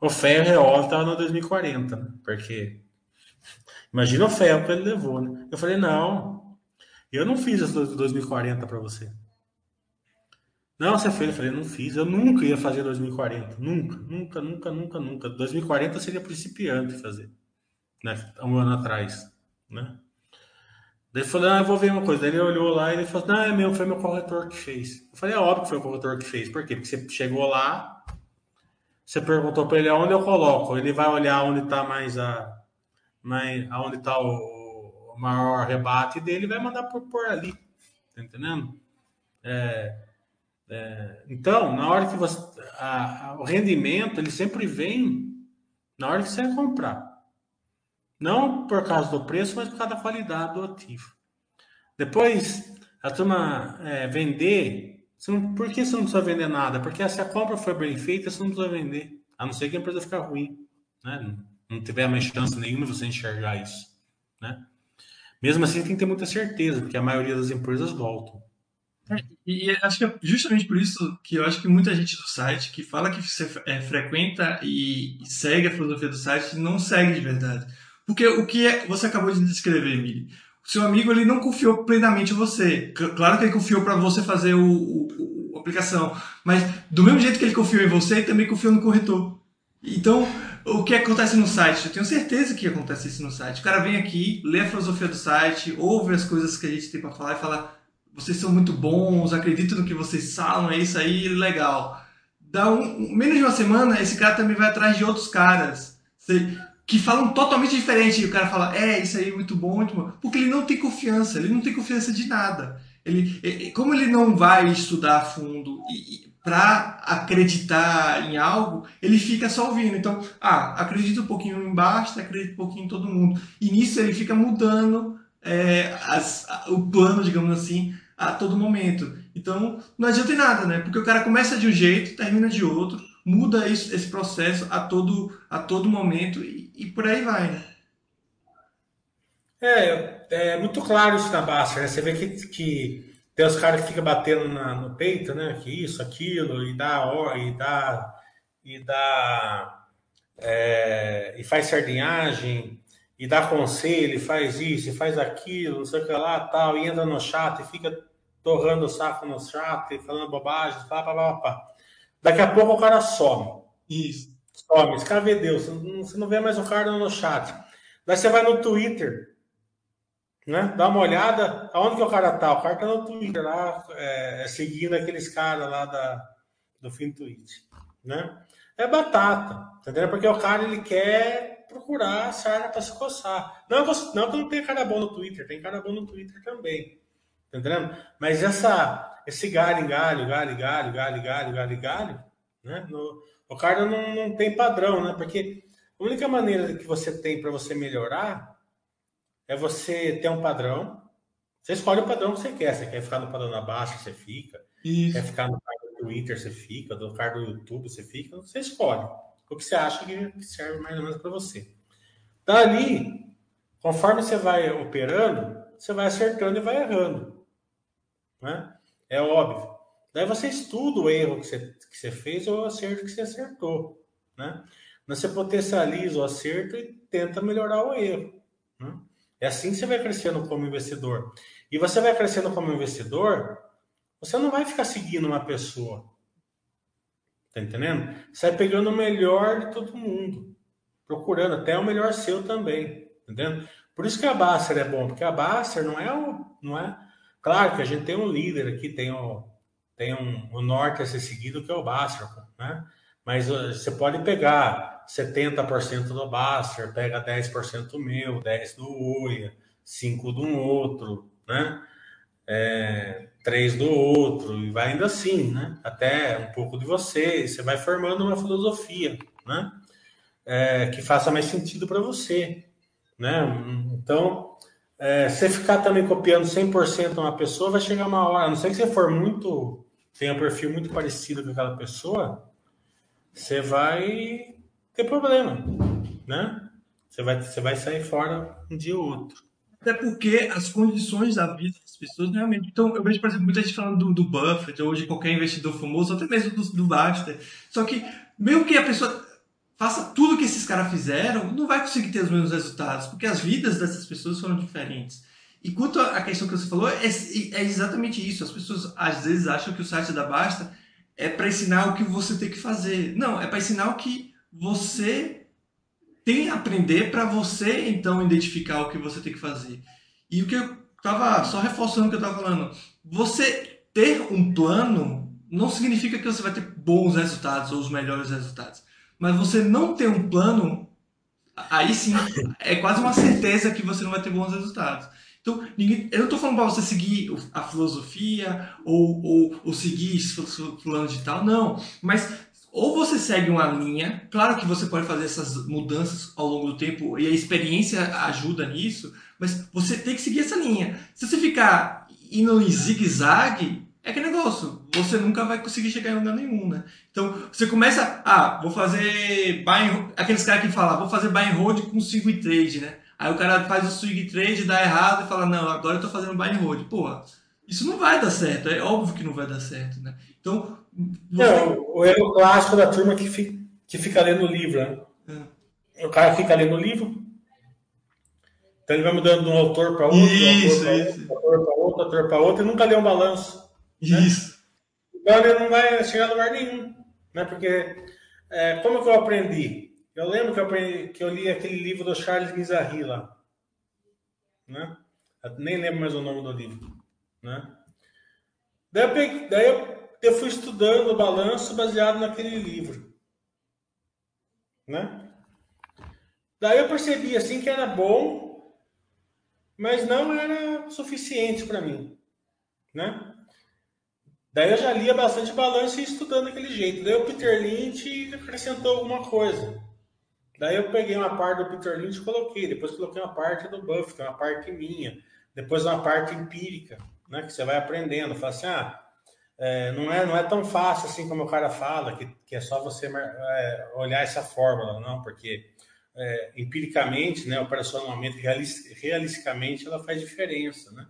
S2: O ferro real estava no 2040, né? Porque imagina o ferro que ele levou, né? Eu falei, não, eu não fiz as 2040 para você. Não, você fez. Eu falei, não fiz. Eu nunca ia fazer 2040. Nunca, nunca, nunca, nunca, nunca. 2040 seria principiante fazer, né? Um ano atrás, né? Daí ele falou, ah, eu vou ver uma coisa. Daí ele olhou lá e ele falou, não, é meu, foi meu corretor que fez. Eu falei, é óbvio que foi o corretor que fez. Por quê? Porque você chegou lá, você perguntou para ele aonde eu coloco. Ele vai olhar onde está mais a. Mais, aonde está o, o, maior rebate dele e vai mandar por, por ali. Tá entendendo? É, é, então, na hora que você. A, a, o rendimento, ele sempre vem na hora que você comprar. Não por causa do preço, mas por causa da qualidade do ativo. Depois, a turma é, vender. Não, por que você não precisa vender nada? Porque se a compra foi bem feita, você não precisa vender. A não ser que a empresa ficar ruim. Né? Não tiver mais chance nenhuma de você enxergar isso. Né? Mesmo assim, tem que ter muita certeza, porque a maioria das empresas voltam.
S1: É, e acho que é justamente por isso que eu acho que muita gente do site que fala que você é, frequenta e segue a filosofia do site não segue de verdade. Porque o que é, você acabou de descrever, Emílio, seu amigo ele não confiou plenamente em você. Claro que ele confiou para você fazer o, o, a aplicação, mas do mesmo jeito que ele confiou em você, ele também confiou no corretor. Então, o que acontece no site? Eu tenho certeza que acontece isso no site. O cara vem aqui, lê a filosofia do site, ouve as coisas que a gente tem para falar e fala: vocês são muito bons, acredito no que vocês falam, é isso aí, legal. Dá um, menos de uma semana, esse cara também vai atrás de outros caras que falam totalmente diferente. E o cara fala: é, isso aí é muito bom, muito bom. Porque ele não tem confiança, ele não tem confiança de nada. Ele, como ele não vai estudar a fundo para acreditar em algo, ele fica só ouvindo. Então, ah, acredita um pouquinho em Basta, acredita um pouquinho em todo mundo. E nisso ele fica mudando é, as, o plano, digamos assim, a todo momento. Então, não adianta em nada, né? Porque o cara começa de um jeito, termina de outro, muda isso, esse processo a todo, a todo momento e, e por aí vai, né?
S2: É, é muito claro isso na Basta, né? Você vê que, que tem os caras que ficam batendo na, no peito, né? Que isso, aquilo, e dá e dá e dá é, e faz sardinhagem, e dá conselho, e faz isso, e faz aquilo, não sei o que lá, tal, e entra no chat e fica torrando o saco no chat, e falando bobagens, pá, pá, pá, pá. Daqui a pouco o cara some.
S1: Isso.
S2: Some. Cara vê Deus. Você não vê mais o cara no chat. Daí você vai no Twitter né? Dá uma olhada, aonde que o cara tá? O cara tá no Twitter lá, é, é seguindo aqueles caras lá da, do fim tweet, né? É batata, entendeu? Porque o cara ele quer procurar a sarna para se coçar. Não, não que não tem cara bom no Twitter, tem cara bom no Twitter também, entendendo? Mas essa, esse galho, galho, galho, galho, galho, galho, galho, galho, né? No, o cara não, não tem padrão, né? Porque a única maneira que você tem para você melhorar é você ter um padrão. Você escolhe o padrão que você quer. Você quer ficar no padrão da baixa, você fica. Isso. Quer ficar no do Twitter, você fica. No do YouTube, você fica. Você escolhe o que você acha que serve mais ou menos para você. Dali, conforme você vai operando, você vai acertando e vai errando. Né? É óbvio. Daí você estuda o erro que você, que você fez ou o acerto que você acertou. Né? Você potencializa o acerto e tenta melhorar o erro. Né? É assim que você vai crescendo como investidor. E você vai crescendo como investidor, você não vai ficar seguindo uma pessoa. Tá entendendo? Você vai pegando o melhor de todo mundo, procurando até o melhor seu também, tá entendendo? Por isso que a Baster é bom, porque a Baster não é o, não é. Claro que a gente tem um líder aqui, tem o, tem um, o norte a ser seguido que é o Baster, né? Mas uh, você pode pegar 70% do Baster, pega 10% meu, 10% do Oia, 5% do outro, né? É, 3 do outro, e vai indo assim, né? Até um pouco de você, você vai formando uma filosofia, né? É, que faça mais sentido para você, né? Então, é, você ficar também copiando 100% uma pessoa, vai chegar uma hora, a não ser que você for muito, tenha um perfil muito parecido com aquela pessoa, você vai tem problema, né? Você vai, você vai sair fora um dia ou outro.
S1: Até porque as condições da vida das pessoas realmente. Então, eu vejo, por exemplo, muita gente falando do, do Buffett, ou de qualquer investidor famoso, até mesmo do, do Baxter. Só que, mesmo que a pessoa faça tudo que esses caras fizeram, não vai conseguir ter os mesmos resultados, porque as vidas dessas pessoas foram diferentes. E quanto à questão que você falou, é, é exatamente isso. As pessoas às vezes acham que o site da Basta é para ensinar o que você tem que fazer. Não, é para ensinar o que você tem a aprender para você então identificar o que você tem que fazer. E o que eu estava só reforçando o que eu estava falando, você ter um plano não significa que você vai ter bons resultados ou os melhores resultados. Mas você não ter um plano, aí sim, é quase uma certeza que você não vai ter bons resultados. Então, ninguém, eu não estou falando para você seguir a filosofia ou, ou, ou seguir fulano de tal, não. Mas ou você segue uma linha, claro que você pode fazer essas mudanças ao longo do tempo e a experiência ajuda nisso, mas você tem que seguir essa linha. Se você ficar indo em zigue-zague, é que negócio, você nunca vai conseguir chegar em lugar nenhum, né? Então, você começa, ah, vou fazer buy aqueles caras que falam, vou fazer buy and hold com swing trade, né? Aí o cara faz o swing trade, dá errado e fala, não, agora eu tô fazendo buy and hold. Porra, isso não vai dar certo, é óbvio que não vai dar certo, né? Então,
S2: não, o erro clássico da turma que fica, que fica lendo o livro, né? É. O cara fica lendo o livro, Então ele vai mudando de um autor para outro, isso, um autor para outro, autor para outro, e nunca lê um balanço.
S1: Né? Isso.
S2: Né? Então ele não vai chegar a lugar nenhum. Né? Porque é, como que eu aprendi? Eu lembro que eu, aprendi, que eu li aquele livro do Charles Guizarri lá. Né? Eu nem lembro mais o nome do livro. Né? Daí, daí eu, eu fui estudando o balanço baseado naquele livro. Né? Daí eu percebi assim que era bom, mas não era suficiente para mim, né? Daí eu já lia bastante balanço e estudando daquele jeito. Daí o Peter Lynch acrescentou alguma coisa. Daí eu peguei uma parte do Peter Lynch e coloquei. Depois coloquei uma parte do Buffett, uma parte minha. Depois uma parte empírica, né? Que você vai aprendendo. Fala assim, ah, é, não, é, não é tão fácil assim como o cara fala, que, que é só você é, olhar essa fórmula, não, porque é, empiricamente, né, operacionalmente, realisticamente, ela faz diferença, né?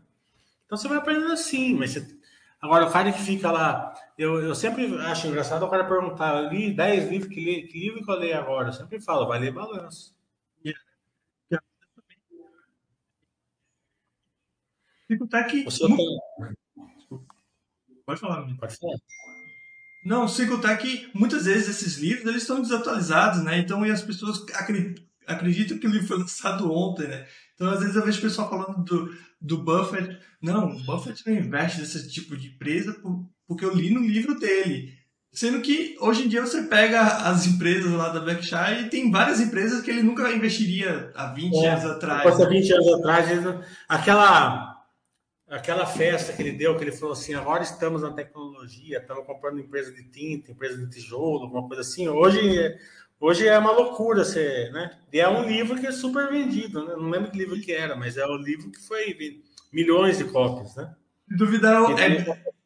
S2: Então você vai aprendendo assim, mas você... agora o cara que fica lá, eu, eu sempre acho engraçado o cara perguntar, eu li 10 livros, que, li, que livro que eu leio agora? Eu sempre falo, vai ler balanço.
S1: Fico até que.
S2: Você
S1: Pode falar,
S2: Pode falar.
S1: Não, sem contar que muitas vezes esses livros eles estão desatualizados, né? Então e as pessoas acreditam que o livro foi lançado ontem, né? Então às vezes eu vejo o pessoal falando do, do Buffett. Não, o Buffett não investe nesse tipo de empresa porque eu li no livro dele. Sendo que hoje em dia você pega as empresas lá da Berkshire e tem várias empresas que ele nunca investiria há 20 é, anos atrás.
S2: Há 20 anos atrás, aquela aquela festa que ele deu, que ele falou assim: agora estamos na tecnologia, estamos comprando empresa de tinta, empresa de tijolo, alguma coisa assim. Hoje, hoje é uma loucura, você, né? E é um livro que é super vendido, né? Não lembro que livro que era, mas é o livro que foi milhões de cópias, né?
S1: Se duvidar, é...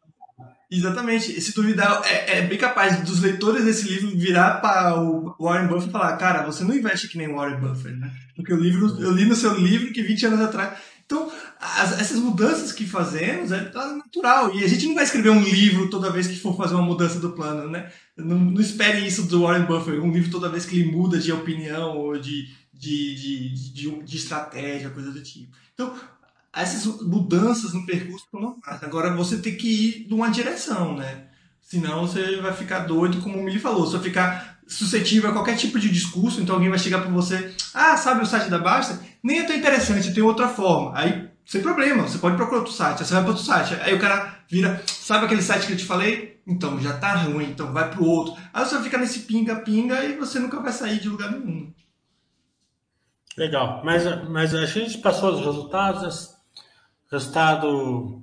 S1: Exatamente. Se duvidar, é, é, bem capaz dos leitores desse livro virar para o Warren Buffett e falar: Cara, você não investe que nem o Warren Buffett, né? Porque o livro, eu li no seu livro que 20 anos atrás. Então, as, essas mudanças que fazemos é natural. E a gente não vai escrever um livro toda vez que for fazer uma mudança do plano, né? Não, não espere isso do Warren Buffett, um livro toda vez que ele muda de opinião ou de, de, de, de, de estratégia, coisa do tipo. Então, essas mudanças no percurso são normais. Agora, você tem que ir numa direção, né? Senão você vai ficar doido, como o Mili falou. Vai ficar suscetível a qualquer tipo de discurso, então alguém vai chegar para você, ah, sabe o site da Basta? Nem é tão interessante, tem outra forma. Aí sem problema, você pode procurar outro site, aí você vai para outro site. Aí o cara vira, sabe aquele site que eu te falei? Então, já tá ruim, então vai pro outro. Aí você fica nesse pinga-pinga e você nunca vai sair de lugar nenhum.
S2: Legal, mas, mas a gente passou os resultados, resultado...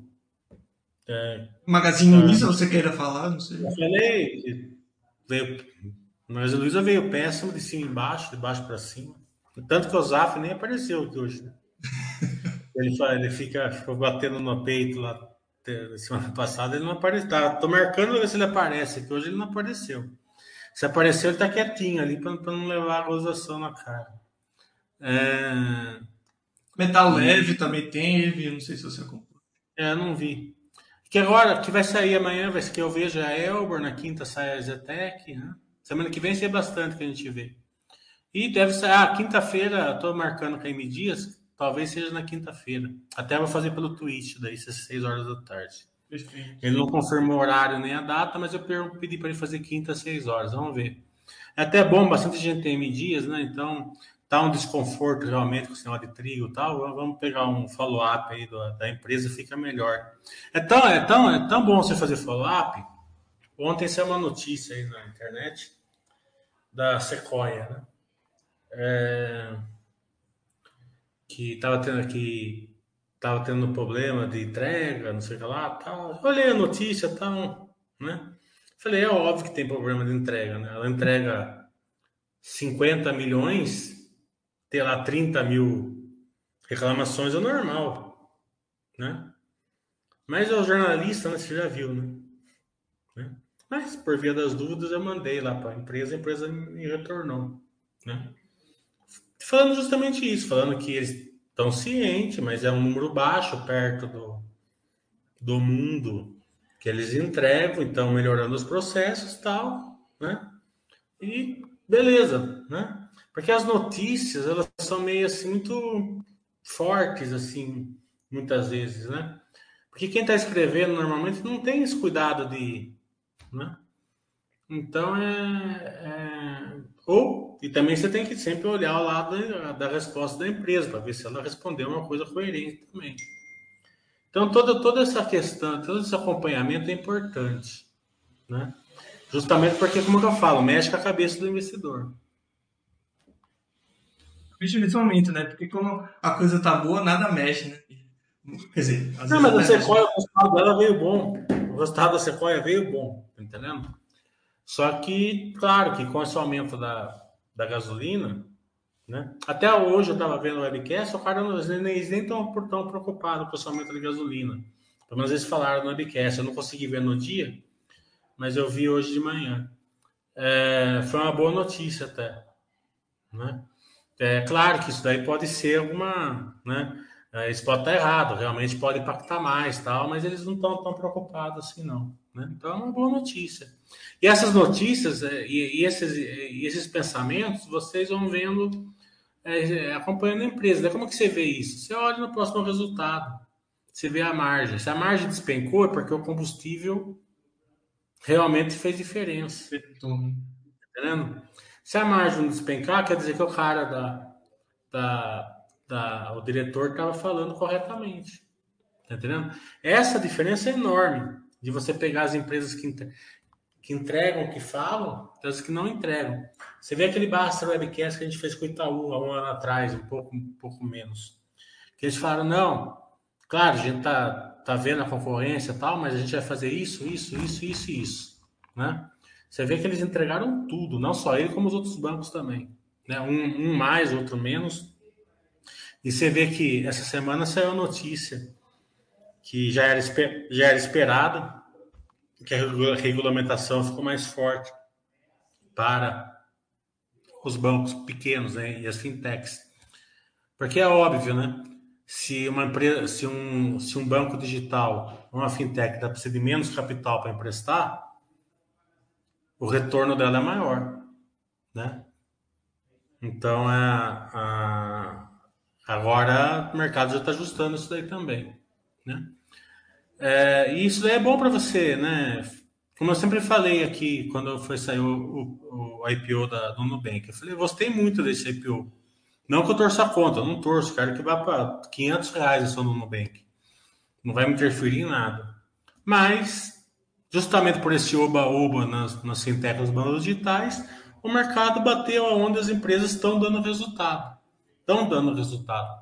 S1: É, Magazine é, Luiza, você queira falar? Não sei.
S2: Eu falei que veio, mas a Luiza veio péssimo de cima embaixo, de baixo para cima. Tanto que o Zaf nem apareceu aqui hoje. Né? Ele, ele fica, ficou batendo no peito lá semana passada, ele não apareceu. Tá, tô marcando ver se ele aparece, que hoje ele não apareceu. Se apareceu, ele tá quietinho ali para não levar a gozação na cara. É...
S1: Metal leve também teve, não sei se você acompanha.
S2: É, não vi. Que agora, que vai sair amanhã, vai ser que eu vejo a Elbor, na quinta sai a Zetec, né? Semana que vem sai bastante que a gente vê. E deve sair, ah, quinta-feira, estou marcando com a M Dias, Talvez seja na quinta-feira. Até vou fazer pelo Twitch, daí, às 6 horas da tarde. Ele não confirmou o horário nem a data, mas eu pedi para ele fazer quinta às 6 horas. Vamos ver. É até bom, bastante gente tem M dias, né? Então tá um desconforto realmente com o sinal de trigo e tal. Vamos pegar um follow-up aí da, da, empresa, fica melhor. É tão, é, tão, é tão bom você fazer follow-up. Ontem saiu uma notícia aí na internet da Sequoia, né? É que estava tendo aqui tava tendo problema de entrega, não sei o que lá, tal. Olhei a notícia, tal, né? Falei, é óbvio que tem problema de entrega, né? Ela entrega 50 milhões, ter lá 30 mil reclamações é normal, né? Mas o jornalista, né, você já viu, né? Mas, por via das dúvidas, eu mandei lá para a empresa, a empresa me retornou, né? falando justamente isso, falando que eles estão cientes, mas é um número baixo perto do, do mundo que eles entregam, então melhorando os processos tal, né? E beleza, né? Porque as notícias, elas são meio assim, muito fortes, assim, muitas vezes, né? Porque quem está escrevendo normalmente não tem esse cuidado de. Né? Então é, é, Ou. E também você tem que sempre olhar ao lado da, da resposta da empresa, para ver se ela respondeu uma coisa coerente também. Então, toda, toda essa questão, todo esse acompanhamento é importante. Né? Justamente porque, como eu falo, mexe com a cabeça do investidor.
S1: Principalmente né? Porque como a coisa tá boa, nada mexe, né?
S2: Quer dizer, não, mas a Sequoia, o resultado dela veio bom. O resultado da Sequoia veio bom, tá entendendo? Só que, claro, que com esse aumento da, da gasolina, né? Até hoje eu estava vendo o webcast, o cara, eles nem estão tão preocupados com esse aumento de gasolina. Pelo menos eles falaram no webcast. Eu não consegui ver no dia, mas eu vi hoje de manhã. É, foi uma boa notícia até. Né? É claro que isso daí pode ser alguma. Né? É, isso pode estar errado, realmente pode impactar mais, tal, mas eles não estão tão preocupados assim, não. Né? Então é uma boa notícia. E essas notícias é, e, e, esses, e esses pensamentos vocês vão vendo, é, acompanhando a empresa. Né? Como que você vê isso? Você olha no próximo resultado, você vê a margem. Se a margem despencou, é porque o combustível realmente fez diferença. Entendendo? Se a margem despencar, quer dizer que o cara da, da, da o diretor estava falando corretamente. Tá entendendo? Essa diferença é enorme de você pegar as empresas que, que entregam, que falam, das que não entregam. Você vê aquele Basta Webcast que a gente fez com o Itaú há um ano atrás, um pouco, um pouco menos. Que eles falaram, não, claro, a gente tá, tá vendo a concorrência tal, mas a gente vai fazer isso, isso, isso, isso e isso. Né? Você vê que eles entregaram tudo, não só ele, como os outros bancos também. Né? Um, um mais, outro menos. E você vê que essa semana saiu notícia que já era, já era esperada, que a regulamentação ficou mais forte para os bancos pequenos né, e as fintechs. Porque é óbvio, né? Se uma empresa, se um, se um banco digital, uma fintech, dá precisa de menos capital para emprestar, o retorno dela é maior, né? Então, é, a, agora o mercado já está ajustando isso daí também, né? É, e isso daí é bom para você, né? Como eu sempre falei aqui, quando foi sair o, o, o IPO da, do Nubank, eu falei, eu gostei muito desse IPO. Não que eu torça a conta, eu não torço, quero que vá para 500 reais só no Nubank. Não vai me interferir em nada. Mas Justamente por esse oba-oba nas, nas fintechs, nos bancos digitais, o mercado bateu aonde as empresas estão dando resultado. Estão dando resultado.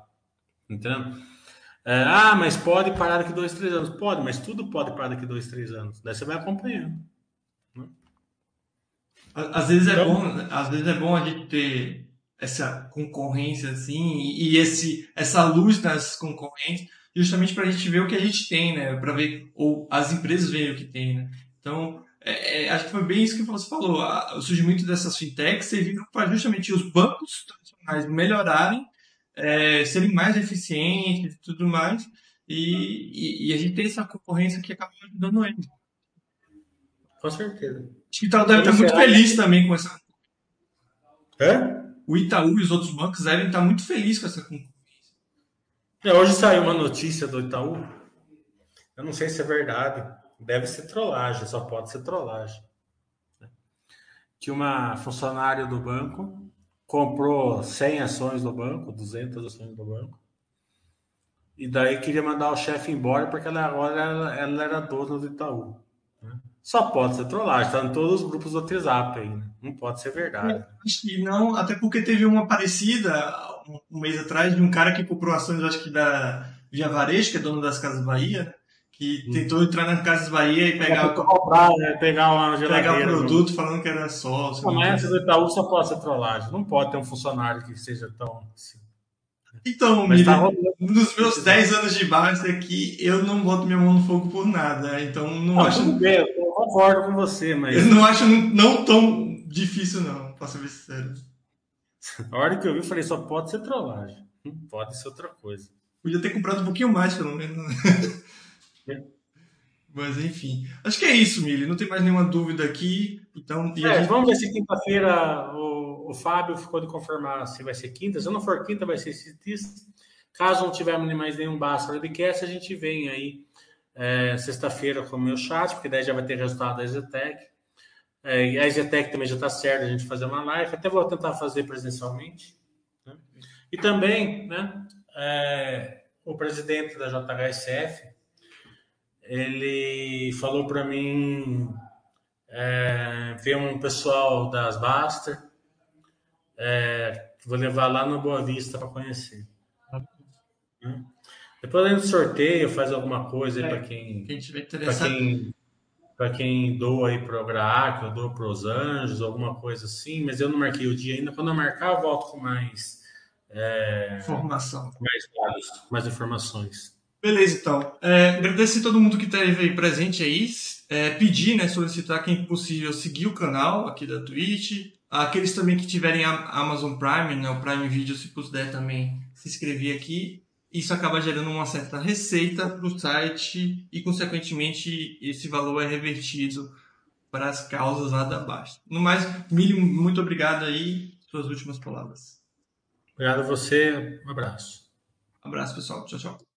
S2: Entendeu? É, ah, mas pode parar daqui dois, três anos. Pode, mas tudo pode parar daqui dois, três anos. Daí você vai acompanhando. Né?
S1: Às vezes é então, é bom, às vezes é bom a gente ter essa concorrência assim e esse essa luz nas concorrentes justamente para a gente ver o que a gente tem, né? Para ver, ou as empresas veem o que tem, né? Então, é, é, acho que foi bem isso que você falou. o surgimento dessas fintechs serviram para justamente os bancos tradicionais melhorarem, é, serem mais eficientes e tudo mais, e, e, e, a gente tem essa concorrência que acaba ajudando eles.
S2: Com certeza.
S1: Acho que o Itaú deve estar muito feliz também com essa.
S2: É?
S1: O Itaú e os outros bancos devem estar muito felizes com essa concorrência.
S2: É, hoje saiu uma notícia do Itaú. Eu não sei se é verdade. Deve ser trollagem, só pode ser trollagem. Que uma funcionária do banco comprou 100 ações do banco, 200 ações do banco. E daí queria mandar o chefe embora porque ela agora ela, ela era dona do Itaú. Né? Só pode ser trollagem, está em todos os grupos do WhatsApp aí. Né? Não pode ser verdade.
S1: Que não, até porque teve uma parecida um mês atrás de um cara que comprou ações, acho que da Via Varejo, que é dono das Casas Bahia, que hum. tentou entrar nas Casas Bahia e pegar,
S2: comprar, né? pegar uma
S1: pegar o produto falando que era sócio.
S2: Não, mas essa do Itaú só pode ser trollagem. Não pode ter um funcionário que seja tão assim.
S1: Então, Miri, tá nos meus 10 anos de base aqui, eu não boto minha mão no fogo por nada. Então, não, não acho.
S2: Tudo bem, eu concordo com você, mas.
S1: Eu não acho não tão difícil, não, pra ser sincero.
S2: A hora que eu vi, eu falei, só pode ser trollagem. Não pode ser outra coisa.
S1: Podia ter comprado um pouquinho mais, pelo menos. Mas enfim. Acho que é isso, Mili. Não tem mais nenhuma dúvida aqui. Então,
S2: é, gente... Vamos ver se quinta-feira o, o Fábio ficou de confirmar se vai ser quinta. Se não for quinta, vai ser esse Caso não tivermos mais nenhum Basta Webcast, a gente vem aí é, sexta-feira com o meu chat, porque daí já vai ter resultado da Exetec. É, e a Exetec também já está certo a gente fazer uma live. Até vou tentar fazer presencialmente. Né? E também, né, é, o presidente da JHSF, ele falou para mim é, ver um pessoal das Baster. É, vou levar lá no Boa Vista para conhecer. Né? Depois a gente sorteia, faz alguma coisa é, para quem, quem tiver interessado. quem, para quem doa aí para o GRAAC, eu dou para os anjos, alguma coisa assim, mas eu não marquei o dia ainda. Quando eu marcar, eu volto com mais
S1: é, informação.
S2: Mais dados, mais informações.
S1: Beleza, então. É, agradecer a todo mundo que esteve aí presente aí. É, pedir, né, solicitar quem possível seguir o canal aqui da Twitch. Aqueles também que tiverem a Amazon Prime, né, o Prime Video, se puder também se inscrever aqui. Isso acaba gerando uma certa receita para o site e, consequentemente, esse valor é revertido para as causas lá da baixa. No mais, Milho, muito obrigado aí. Suas últimas palavras.
S2: Obrigado a você. Um abraço.
S1: Um abraço, pessoal. Tchau, tchau.